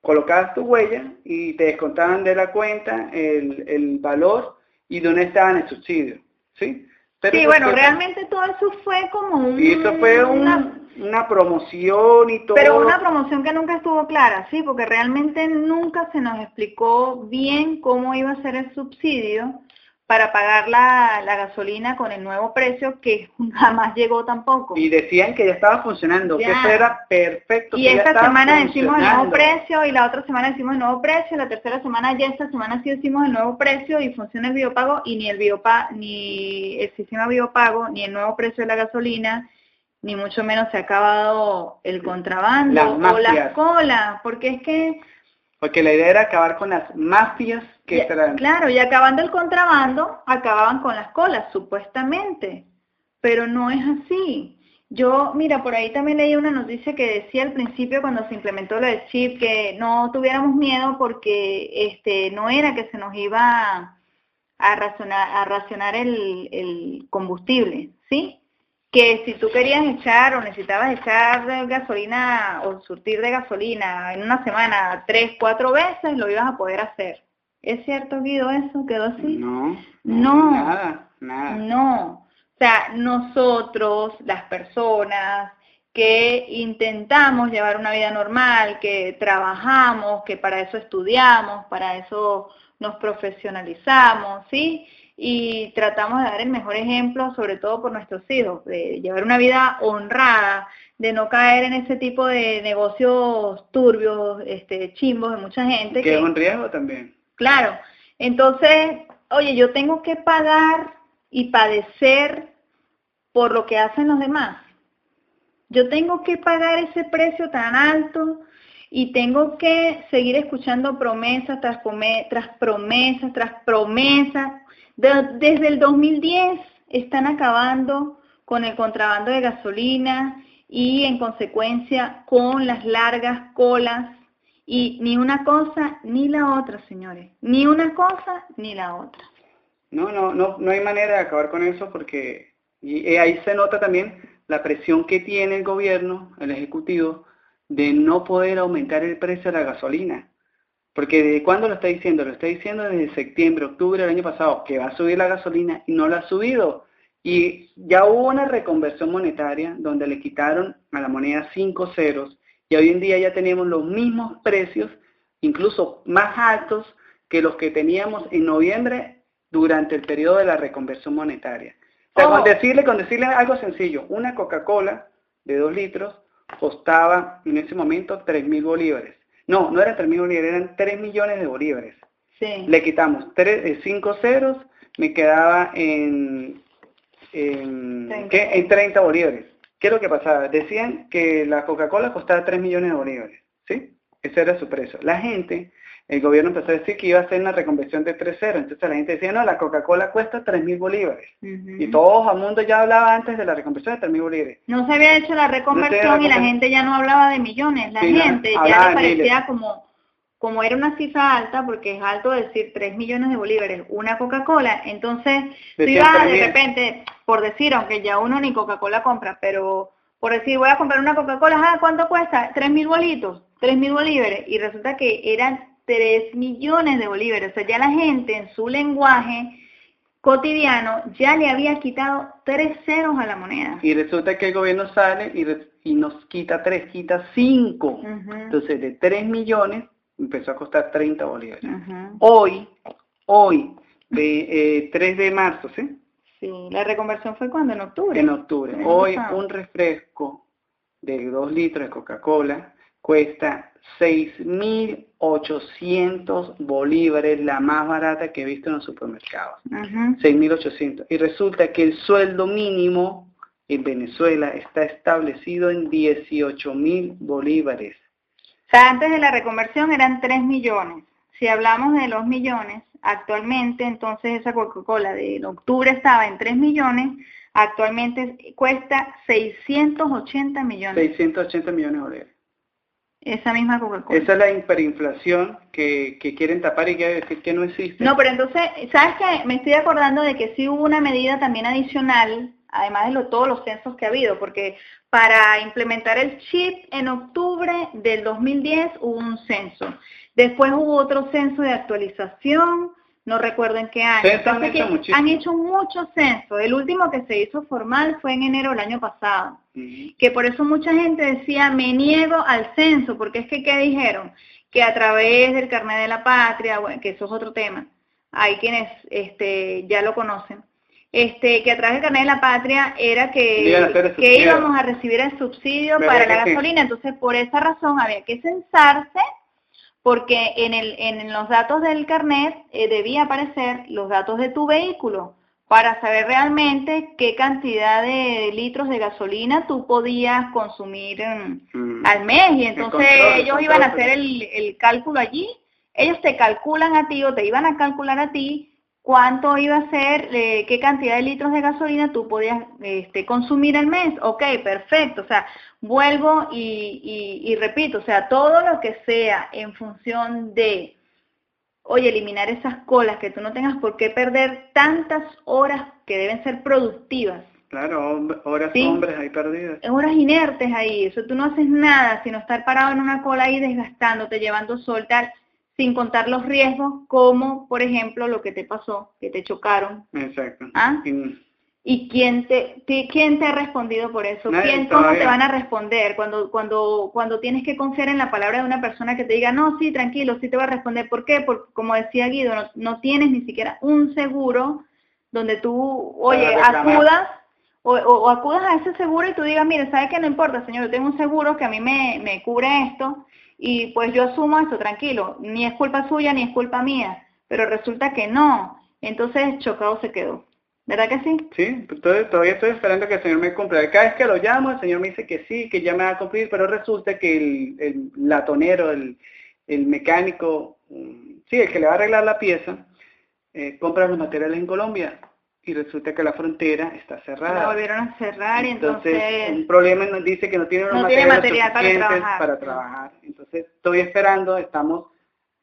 colocabas tu huella y te descontaban de la cuenta el, el valor y de dónde estaban el subsidio. ¿sí? Sí, bueno, realmente todo eso fue como un... Y eso fue una, promoción y todo. Pero una promoción que nunca estuvo clara, sí, porque realmente nunca se nos explicó bien cómo iba a ser el subsidio para pagar la, gasolina con el nuevo precio que jamás llegó tampoco. Y decían que ya estaba funcionando, que eso era perfecto. Y esta semana decimos el nuevo precio y la otra semana decimos el nuevo precio, la tercera semana ya esta semana sí decimos el nuevo precio y funciona el biopago y ni el biopago, ni el sistema biopago, ni el nuevo precio de la gasolina, ni mucho menos se ha acabado el contrabando o las colas, porque es que porque la idea era acabar con las mafias que Claro, y acabando el contrabando, acababan con las colas, supuestamente. Pero no es así. Yo, mira, por ahí también leí una noticia que decía al principio cuando se implementó lo del chip que no tuviéramos miedo porque este no era que se nos iba a racionar, a racionar el, el combustible, ¿sí? Que si tú querías echar o necesitabas echar gasolina o surtir de gasolina en una semana tres, cuatro veces, lo ibas a poder hacer. ¿Es cierto, Guido, eso? ¿Quedó así? No, no, nada, nada. No. O sea, nosotros, las personas que intentamos llevar una vida normal, que trabajamos, que para eso estudiamos, para eso nos profesionalizamos, ¿sí? Y tratamos de dar el mejor ejemplo, sobre todo por nuestros hijos, de llevar una vida honrada, de no caer en ese tipo de negocios turbios, este, chimbos de mucha gente. Que, es un riesgo también. Claro. Entonces, oye, yo tengo que pagar y padecer por lo que hacen los demás. Yo tengo que pagar ese precio tan alto y tengo que seguir escuchando promesas tras, tras promesas tras promesas desde el 2010 están acabando con el contrabando de gasolina y en consecuencia con las largas colas y ni una cosa ni la otra, señores, ni una cosa ni la otra. No, no, no, no hay manera de acabar con eso porque y ahí se nota también la presión que tiene el gobierno, el ejecutivo, de no poder aumentar el precio de la gasolina. Porque ¿de cuándo lo está diciendo? Lo está diciendo desde septiembre, octubre del año pasado, que va a subir la gasolina y no la ha subido. Y ya hubo una reconversión monetaria donde le quitaron a la moneda cinco ceros y hoy en día ya tenemos los mismos precios, incluso más altos que los que teníamos en noviembre durante el periodo de la reconversión monetaria. O sea, con, oh. decirle, con decirle algo sencillo, una Coca-Cola de dos litros costaba en ese momento tres mil bolívares. No, no era 3 mil bolívares, eran 3 millones de bolívares. Sí. Le quitamos 5 eh, ceros, me quedaba en, en, 30. en 30 bolívares. ¿Qué es lo que pasaba? Decían que la Coca-Cola costaba 3 millones de bolívares, ¿sí? Ese era su precio. La gente, el gobierno empezó a decir que iba a hacer una reconversión de 3 ceros. Entonces la gente decía, no, la Coca-Cola cuesta 3 mil bolívares. Y todo el mundo ya hablaba antes de la reconversión de 3 mil bolívares. No se había hecho la reconversión y la gente ya no hablaba de millones. La gente ya le parecía como, como era una cifra alta, porque es alto decir 3 millones de bolívares, una Coca-Cola. Entonces, tú ibas de repente, por decir, aunque ya uno ni Coca-Cola compra, pero por decir, voy a comprar una Coca-Cola, ah, ¿cuánto cuesta? 3 mil bolitos, 3 mil bolívares. Y resulta que eran 3 millones de bolívares. O sea, ya la gente en su lenguaje cotidiano ya le había quitado 3 ceros a la moneda. Y resulta que el gobierno sale y, nos quita 3, quita 5. Entonces, de 3 millones empezó a costar 30 bolívares. Hoy, hoy, de 3 eh, de marzo, ¿sí? Sí, la reconversión fue cuando, en octubre. En octubre. Hoy un refresco de 2 litros de Coca-Cola cuesta 6.800 bolívares, la más barata que he visto en los supermercados. 6.800. Y resulta que el sueldo mínimo en Venezuela está establecido en 18 mil bolívares. O sea, antes de la reconversión eran 3 millones. Si hablamos de los millones, actualmente entonces esa Coca-Cola de octubre estaba en 3 millones, actualmente cuesta 680 millones. 680 millones de dólares. Esa misma Coca-Cola. Esa es la hiperinflación que, que quieren tapar y quiere decir que no existe. No, pero entonces, ¿sabes qué? Me estoy acordando de que sí hubo una medida también adicional, además de lo, todos los censos que ha habido, porque para implementar el chip en octubre del 2010 hubo un censo. Después hubo otro censo de actualización, no recuerdo en qué año. han, hecho han hecho muchos censos. El último que se hizo formal fue en enero del año pasado. Que por eso mucha gente decía, me niego al censo, porque es que, ¿qué dijeron? Que a través del carnet de la patria, bueno, que eso es otro tema, hay quienes este, ya lo conocen, este, que a través del carnet de la patria era que, que íbamos a recibir el subsidio para la gasolina, entonces por esa razón había que censarse porque en, el, en los datos del carnet eh, debía aparecer los datos de tu vehículo para saber realmente qué cantidad de litros de gasolina tú podías consumir mm. al mes. Y entonces ellos iban a hacer el, el cálculo allí, ellos te calculan a ti o te iban a calcular a ti cuánto iba a ser, eh, qué cantidad de litros de gasolina tú podías este, consumir al mes. Ok, perfecto. O sea, vuelvo y, y, repito, o sea, todo lo que sea en función de, oye, eliminar esas colas, que tú no tengas por qué perder tantas horas que deben ser productivas. Claro, horas hombres ahí perdidas. Horas inertes ahí, eso tú no haces nada, sino estar parado en una cola ahí desgastándote, llevando sol, tal sin contar los riesgos como, por ejemplo, lo que te pasó, que te chocaron. Exacto. ¿Ah? ¿Y quién te, quién te ha respondido por eso? ¿Quién, ¿Cómo te van a responder cuando, cuando, cuando tienes que confiar en la palabra de una persona que te diga, no, sí, tranquilo, sí te va a responder? ¿Por qué? Porque, como decía Guido, no, tienes ni siquiera un seguro donde tú, oye, acudas o, o, acudas a ese seguro y tú digas, mire, ¿sabe qué? No importa, señor, yo tengo un seguro que a mí me, me cubre esto y pues yo asumo esto, tranquilo, ni es culpa suya ni es culpa mía, pero resulta que no, entonces chocado se quedó. ¿Verdad que sí? Sí, todavía estoy esperando que el Señor me cumpla. Cada vez que lo llamo, el Señor me dice que sí, que ya me va a cumplir, pero resulta que el, el latonero, el, el mecánico, mm, sí, el que le va a arreglar la pieza, eh, compra los materiales en Colombia y resulta que la frontera está cerrada. La volvieron a cerrar y entonces... entonces un problema nos dice que no tiene no tiene material para trabajar. para trabajar. Entonces estoy esperando, estamos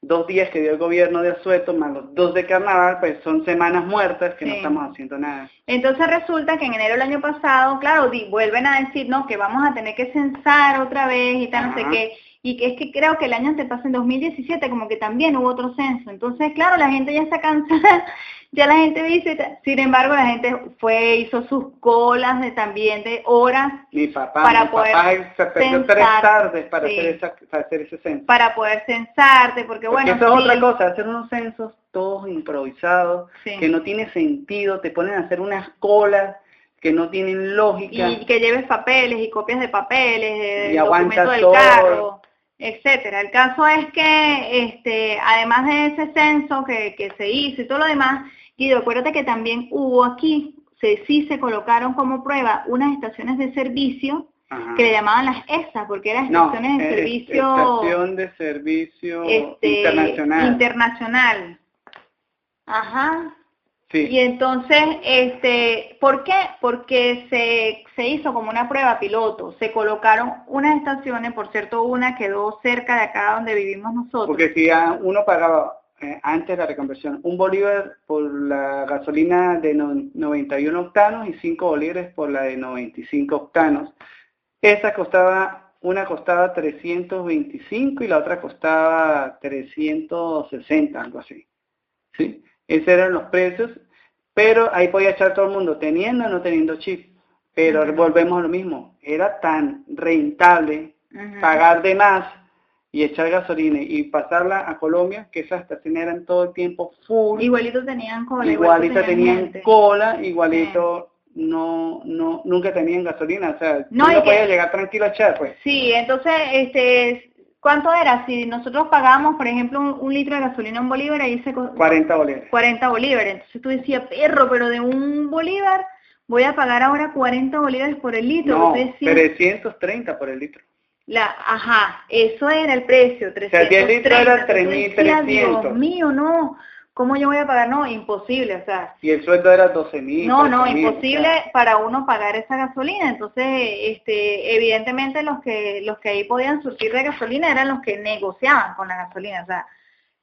dos días que dio el gobierno de Azueto, más los dos de carnaval, pues son semanas muertas que no estamos haciendo nada. Entonces resulta que en enero del año pasado, claro, vuelven a decir, no, que vamos a tener que censar otra vez y tal, no sé qué y que es que creo que el año antepasado, en 2017, como que también hubo otro censo. Entonces, claro, la gente ya está cansada, ya la gente dice, sin embargo, la gente fue, hizo sus colas de también de horas mi papá, para poder papá se tres tardes para, hacer ese censo. Para poder censarte, porque, bueno... Eso es otra cosa, hacer unos censos todos improvisados, que no tiene sentido, te ponen a hacer unas colas que no tienen lógica. Y que lleves papeles y copias de papeles, de documentos del carro etcétera. El caso es que, este, además de ese censo que, que se hizo y todo lo demás, Guido, acuérdate que también hubo aquí, se, sí se colocaron como prueba unas estaciones de servicio que le llamaban las ESA, porque eran estaciones de servicio... Estación de servicio este, internacional. Internacional. Ajá. Y entonces, este, ¿por qué? Porque se, se hizo como una prueba piloto, se colocaron unas estaciones, por cierto, una quedó cerca de acá donde vivimos nosotros. Porque si uno pagaba eh, antes de la reconversión un bolívar por la gasolina de 91 octanos y 5 bolívares por la de 95 octanos, esa costaba, una costaba 325 y la otra costaba 360, algo así. ¿Sí? Esos eran los precios, pero ahí podía echar todo el mundo, teniendo o no teniendo chip. Pero volvemos a lo mismo, era tan rentable pagar de más y echar gasolina y pasarla a Colombia, que esas estaciones eran todo el tiempo full. Igualito tenían cola. Igualito tenían, cola, igualito no, no, nunca tenían gasolina, o sea, no, podía llegar tranquilo a echar, pues. Sí, entonces, este, ¿Cuánto era? Si nosotros pagamos, por ejemplo, un, litro de gasolina en bolívar, ahí se... 40 bolívares. 40 bolívares. Entonces tú decías, perro, pero de un bolívar voy a pagar ahora 40 bolívares por el litro. No, 330 por el litro. La, ajá, eso era el precio, 330. O sea, 10 litros era 3.300. Dios mío, no. ¿Cómo yo voy a pagar? No, imposible, o sea. Y el sueldo era 12 mil. No, no, imposible para uno pagar esa gasolina. Entonces, este, evidentemente los que los que ahí podían surtir de gasolina eran los que negociaban con la gasolina. O sea,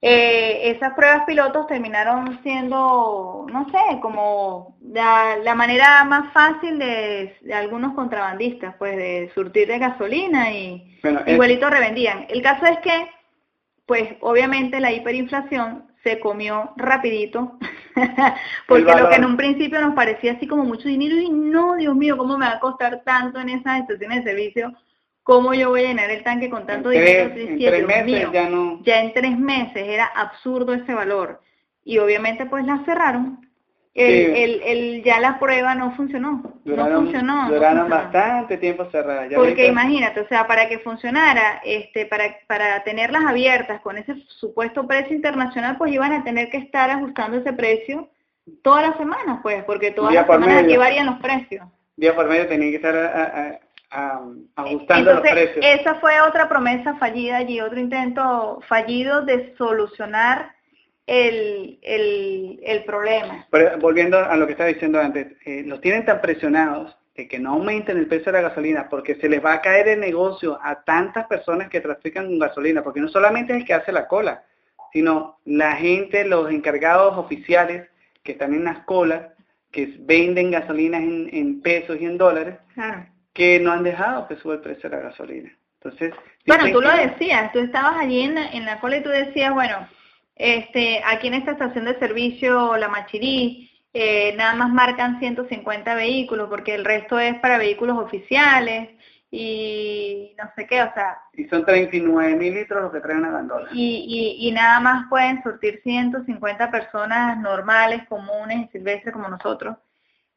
eh, esas pruebas pilotos terminaron siendo, no sé, como la, manera más fácil de, algunos contrabandistas, pues, de surtir de gasolina y igualito revendían. El caso es que, pues, obviamente la hiperinflación se comió rapidito, porque lo que en un principio nos parecía así como mucho dinero y no, Dios mío, ¿cómo me va a costar tanto en esas estaciones de servicio? ¿Cómo yo voy a llenar el tanque con tanto dinero? en tres meses ya no. Ya en tres meses era absurdo ese valor. Y obviamente pues la cerraron el, el, el, ya la prueba no funcionó. no funcionó. Duraron bastante tiempo cerrada. Porque imagínate, o sea, para que funcionara, este, para, para tenerlas abiertas con ese supuesto precio internacional, pues iban a tener que estar ajustando ese precio todas las semanas, pues, porque todas las semanas aquí varían los precios. Día por medio tenía que estar ajustando los precios. Esa fue otra promesa fallida y otro intento fallido de solucionar el, el, el problema. volviendo a lo que estaba diciendo antes, eh, los tienen tan presionados de que no aumenten el precio de la gasolina porque se les va a caer el negocio a tantas personas que trafican con gasolina, porque no solamente es el que hace la cola, sino la gente, los encargados oficiales que están en las colas, que venden gasolinas en, en pesos y en dólares, que no han dejado que suba el precio de la gasolina. Entonces, bueno, tú lo decías, tú estabas allí en, en la cola y tú decías, bueno, este, aquí en esta estación de servicio, La Machirí, eh, nada más marcan 150 vehículos porque el resto es para vehículos oficiales y no sé qué, o sea... Y son 39 mil litros los que traen a gandola. Y, y, y nada más pueden surtir 150 personas normales, comunes y silvestres como nosotros.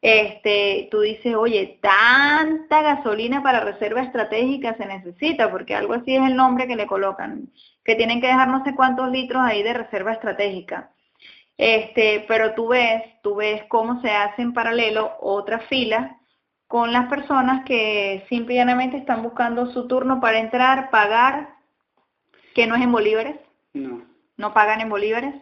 Este, tú dices, oye, tanta gasolina para reserva estratégica se necesita, porque algo así es el nombre que le colocan que tienen que dejar no sé cuántos litros ahí de reserva estratégica. Este, pero tú ves, tú ves cómo se hace en paralelo otra fila con las personas que simplemente están buscando su turno para entrar, pagar, que no es en bolívares. No. No pagan en bolívares.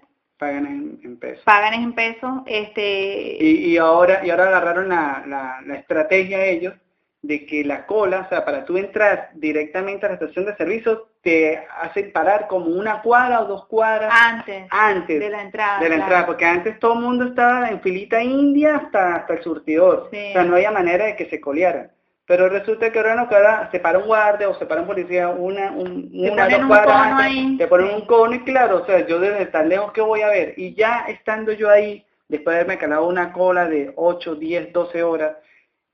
Pagan en, pesos. Pagan en pesos. Este... Y, y, ahora, y ahora agarraron la, la, la estrategia ellos de que la cola, o sea, para tú entrar directamente a la estación de servicio, te hacen parar como una cuadra o dos cuadras antes, antes de la entrada. De la entrada, porque antes todo el mundo estaba en filita india hasta, hasta el surtidor. O sea, no había manera de que se colearan. Pero resulta que ahora no queda, se para un guardia o se para un policía una, un, una dos cuadras antes, te ponen un cono y claro, o sea, yo desde tan lejos que voy a ver. Y ya estando yo ahí, después de haberme calado una cola de 8, 10, 12 horas,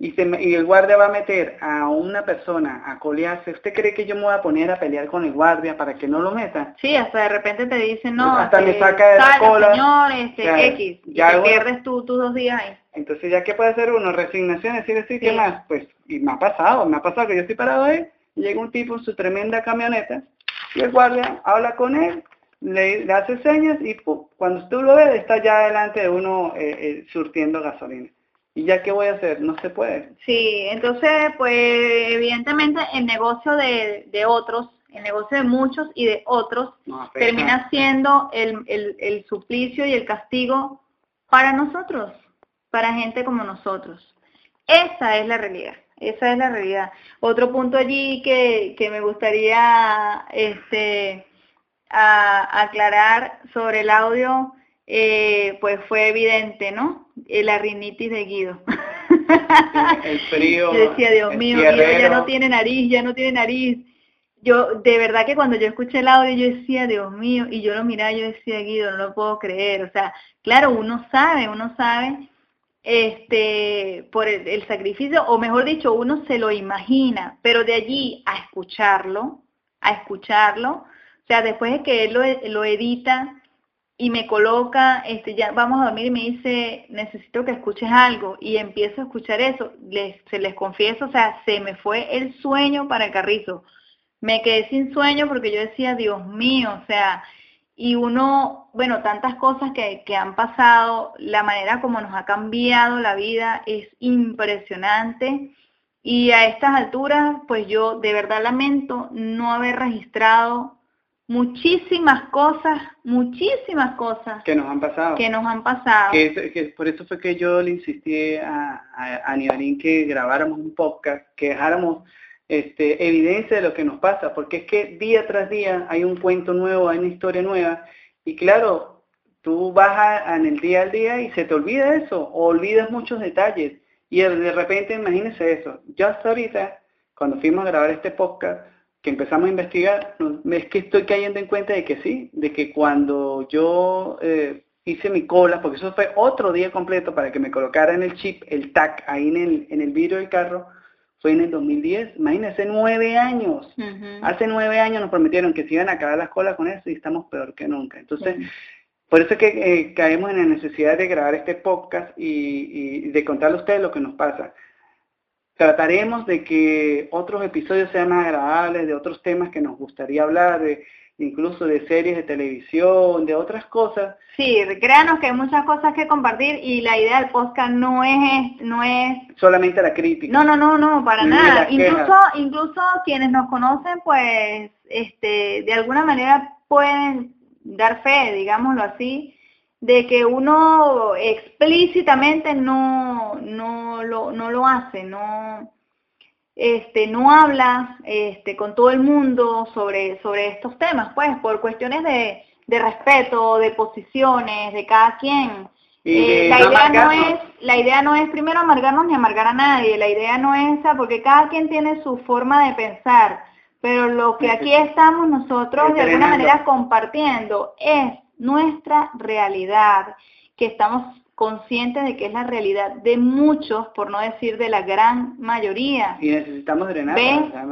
y, se y el guardia va a meter a una persona a colearse, ¿usted cree que yo me voy a poner a pelear con el guardia para que no lo meta? Sí, hasta de repente te dicen, no, hasta me saca de la cola. señor, este, X, y te pierdes tú tus dos días ahí. Entonces, ¿ya qué puede hacer uno? Resignación, decir, sí, ¿qué más? Pues, y me ha pasado, me ha pasado que yo estoy parado ahí, llega un tipo en su tremenda camioneta, y el guardia habla con él, le, hace señas, y cuando tú lo ves, está ya delante de uno eh, eh, surtiendo gasolina. ¿Y ya qué voy a hacer? No se puede. Sí, entonces, pues evidentemente el negocio de, de otros, el negocio de muchos y de otros, termina siendo el, el, el suplicio y el castigo para nosotros, para gente como nosotros. Esa es la realidad, esa es la realidad. Otro punto allí que, que me gustaría este, a, aclarar sobre el audio, eh, pues fue evidente, ¿no? la rinitis de Guido. el frío. Yo decía, Dios mío, Guido ya no tiene nariz, ya no tiene nariz. Yo, de verdad que cuando yo escuché el audio, yo decía, Dios mío, y yo lo miraba, yo decía, Guido, no lo puedo creer. O sea, claro, uno sabe, uno sabe, este, por el, sacrificio, o mejor dicho, uno se lo imagina, pero de allí a escucharlo, a escucharlo, o sea, después de que él lo, lo edita, y me coloca, este, ya vamos a dormir y me dice, necesito que escuches algo y empiezo a escuchar eso, se les confieso, o sea, se me fue el sueño para el carrizo, me quedé sin sueño porque yo decía, Dios mío, o sea, y uno, bueno, tantas cosas que, que, han pasado, la manera como nos ha cambiado la vida es impresionante y a estas alturas, pues yo de verdad lamento no haber registrado muchísimas cosas, muchísimas cosas que nos han pasado. Que nos han pasado. Que, por eso fue que yo le insistí a, a, a que grabáramos un podcast, que dejáramos este, evidencia de lo que nos pasa, porque es que día tras día hay un cuento nuevo, hay una historia nueva, y claro, tú vas en el día al día y se te olvida eso, o olvidas muchos detalles, y de repente imagínese eso, yo hasta ahorita, cuando fuimos a grabar este podcast, que empezamos a investigar, es que estoy cayendo en cuenta de que sí, de que cuando yo eh, hice mi cola, porque eso fue otro día completo para que me colocara en el chip, el TAC, ahí en el, en el vidrio del carro, fue en el 2010, imagínense, nueve años. Hace nueve años nos prometieron que se iban a acabar las colas con eso y estamos peor que nunca. Entonces, por eso es que eh, caemos en la necesidad de grabar este podcast y, y de contarle a ustedes lo que nos pasa. Trataremos de que otros episodios sean más agradables, de otros temas que nos gustaría hablar, de, incluso de series de televisión, de otras cosas. Sí, créanos que hay muchas cosas que compartir y la idea del podcast no es no es solamente la crítica. No, no, no, no, para nada. Incluso incluso quienes nos conocen pues este de alguna manera pueden dar fe, digámoslo así, de que uno explícitamente no no lo no lo hace, no este, no habla este, con todo el mundo sobre, sobre estos temas, pues, por cuestiones de, de respeto, de posiciones, de cada quien. Eh, la, idea no es, la idea no es primero amargarnos ni amargar a nadie, la idea no es esa, porque cada quien tiene su forma de pensar, pero lo que aquí estamos nosotros de alguna manera compartiendo es nuestra realidad, que estamos conscientes de que es la realidad de muchos, por no decir de la gran mayoría. Y necesitamos drenar.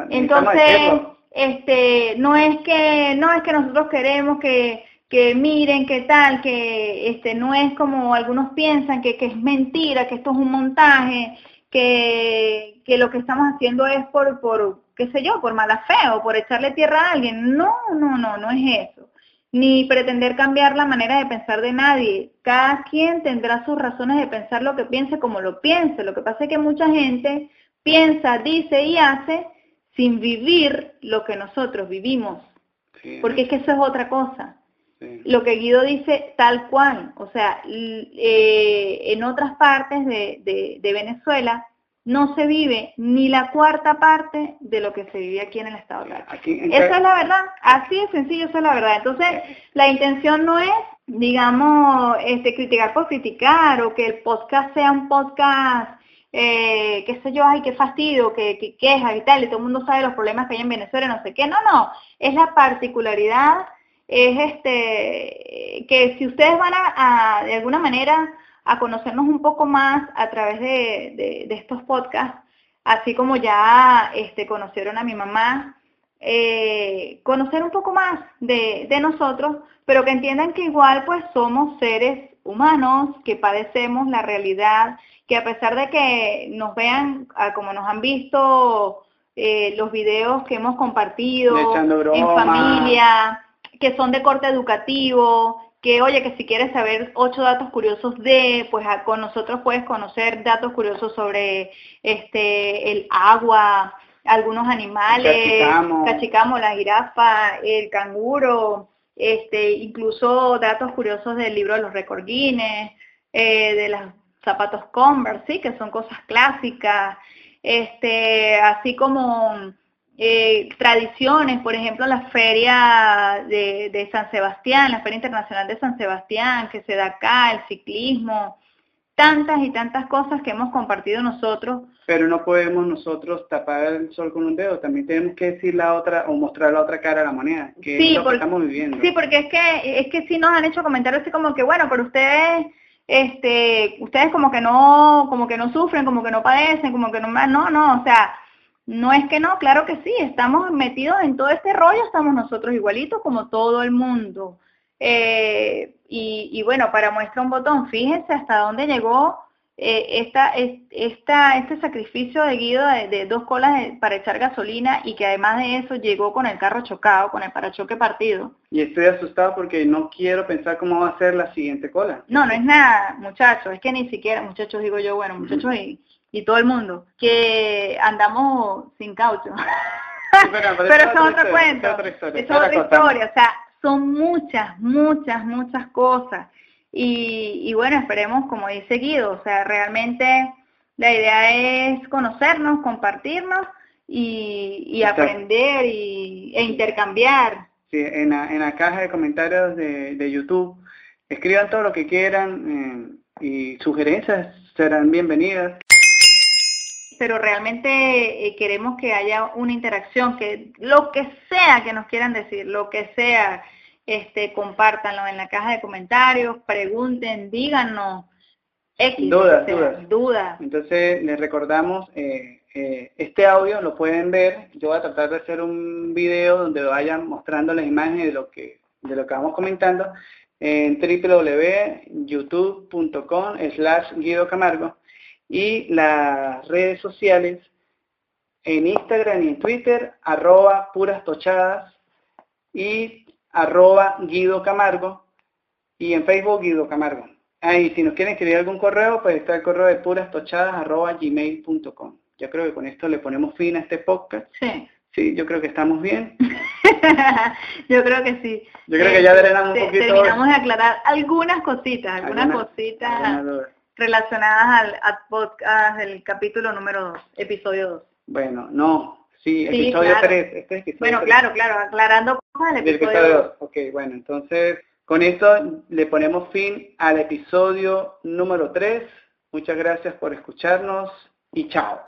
Entonces, este, no es que no es que nosotros queremos que, que miren qué tal, que este no es como algunos piensan que, que es mentira, que esto es un montaje, que, que lo que estamos haciendo es por, por, qué sé yo, por mala fe o por echarle tierra a alguien. No, no, no, no es eso ni pretender cambiar la manera de pensar de nadie. Cada quien tendrá sus razones de pensar lo que piense como lo piense. Lo que pasa es que mucha gente piensa, dice y hace sin vivir lo que nosotros vivimos. Porque es que eso es otra cosa. Lo que Guido dice tal cual. O sea, eh, en otras partes de, de Venezuela no se vive ni la cuarta parte de lo que se vive aquí en el Estado de Esa es la verdad, así de sencillo, esa es la verdad. Entonces, la intención no es, digamos, este, criticar por criticar o que el podcast sea un podcast, eh, qué sé yo, ay, qué fastidio, que, que queja y tal, y todo el mundo sabe los problemas que hay en Venezuela, no sé qué. No, no, es la particularidad, es este, que si ustedes van a de alguna manera, a conocernos un poco más a través de, estos podcasts, así como ya este, conocieron a mi mamá, eh, conocer un poco más de, nosotros, pero que entiendan que igual pues somos seres humanos, que padecemos la realidad, que a pesar de que nos vean como nos han visto eh, los videos que hemos compartido en familia, que son de corte educativo, que oye, que si quieres saber ocho datos curiosos de, pues con nosotros puedes conocer datos curiosos sobre este el agua, algunos animales, cachicamo, la jirafa, el canguro, este, incluso datos curiosos del libro de los récord Guinness, eh, de los zapatos Converse, ¿sí? que son cosas clásicas, este, así como eh, tradiciones, por ejemplo, la feria de, San Sebastián, la Feria Internacional de San Sebastián, que se da acá, el ciclismo, tantas y tantas cosas que hemos compartido nosotros. Pero no podemos nosotros tapar el sol con un dedo, también tenemos que decir la otra o mostrar la otra cara de la moneda, que es lo que estamos viviendo. Sí, porque es que es que sí nos han hecho comentarios así como que bueno, pero ustedes este ustedes como que no como que no sufren, como que no padecen, como que no no, no, o sea, no es que no, claro que sí, estamos metidos en todo este rollo, estamos nosotros igualitos como todo el mundo. Eh, y, bueno, para muestra un botón, fíjense hasta dónde llegó eh, esta, esta, este sacrificio de Guido de, dos colas para echar gasolina y que además de eso llegó con el carro chocado, con el parachoque partido. Y estoy asustado porque no quiero pensar cómo va a ser la siguiente cola. No, no es nada, muchachos, es que ni siquiera, muchachos digo yo, bueno, muchachos y, y todo el mundo, que andamos sin caucho. pero, eso es otro cuento, es otra historia, o sea, son muchas, muchas, muchas cosas y, bueno, esperemos, como dice Guido, o sea, realmente la idea es conocernos, compartirnos y, aprender y, e intercambiar. Sí, en la, en la caja de comentarios de, de YouTube, escriban todo lo que quieran eh, y sugerencias serán bienvenidas. Pero realmente eh, queremos que haya una interacción, que lo que sea que nos quieran decir, lo que sea, este, compártanlo en la caja de comentarios, pregunten, díganos. X, dudas, dudas. Entonces les recordamos, eh, eh, este audio lo pueden ver, yo voy a tratar de hacer un video donde vayan mostrando las imágenes de lo que, de lo que vamos comentando en www.youtube.com slash Guido Camargo y las redes sociales en Instagram y en Twitter, arroba puras tochadas y arroba Guido Camargo y en Facebook Guido Camargo. Ahí, si nos quieren escribir algún correo, pues está el correo de purastochadas arroba gmail.com. Yo creo que con esto le ponemos fin a este podcast. Sí. Sí, yo creo que estamos bien. yo creo que sí. Yo creo que ya drenamos un poquito. Terminamos de aclarar algunas cositas, algunas, cositas relacionadas al, al, podcast del capítulo número 2, episodio 2. Bueno, no, Sí, episodio 3. Este bueno, claro, claro, aclarando cosas del episodio 2. Ok, bueno, entonces con esto le ponemos fin al episodio número 3. Muchas gracias por escucharnos y chao.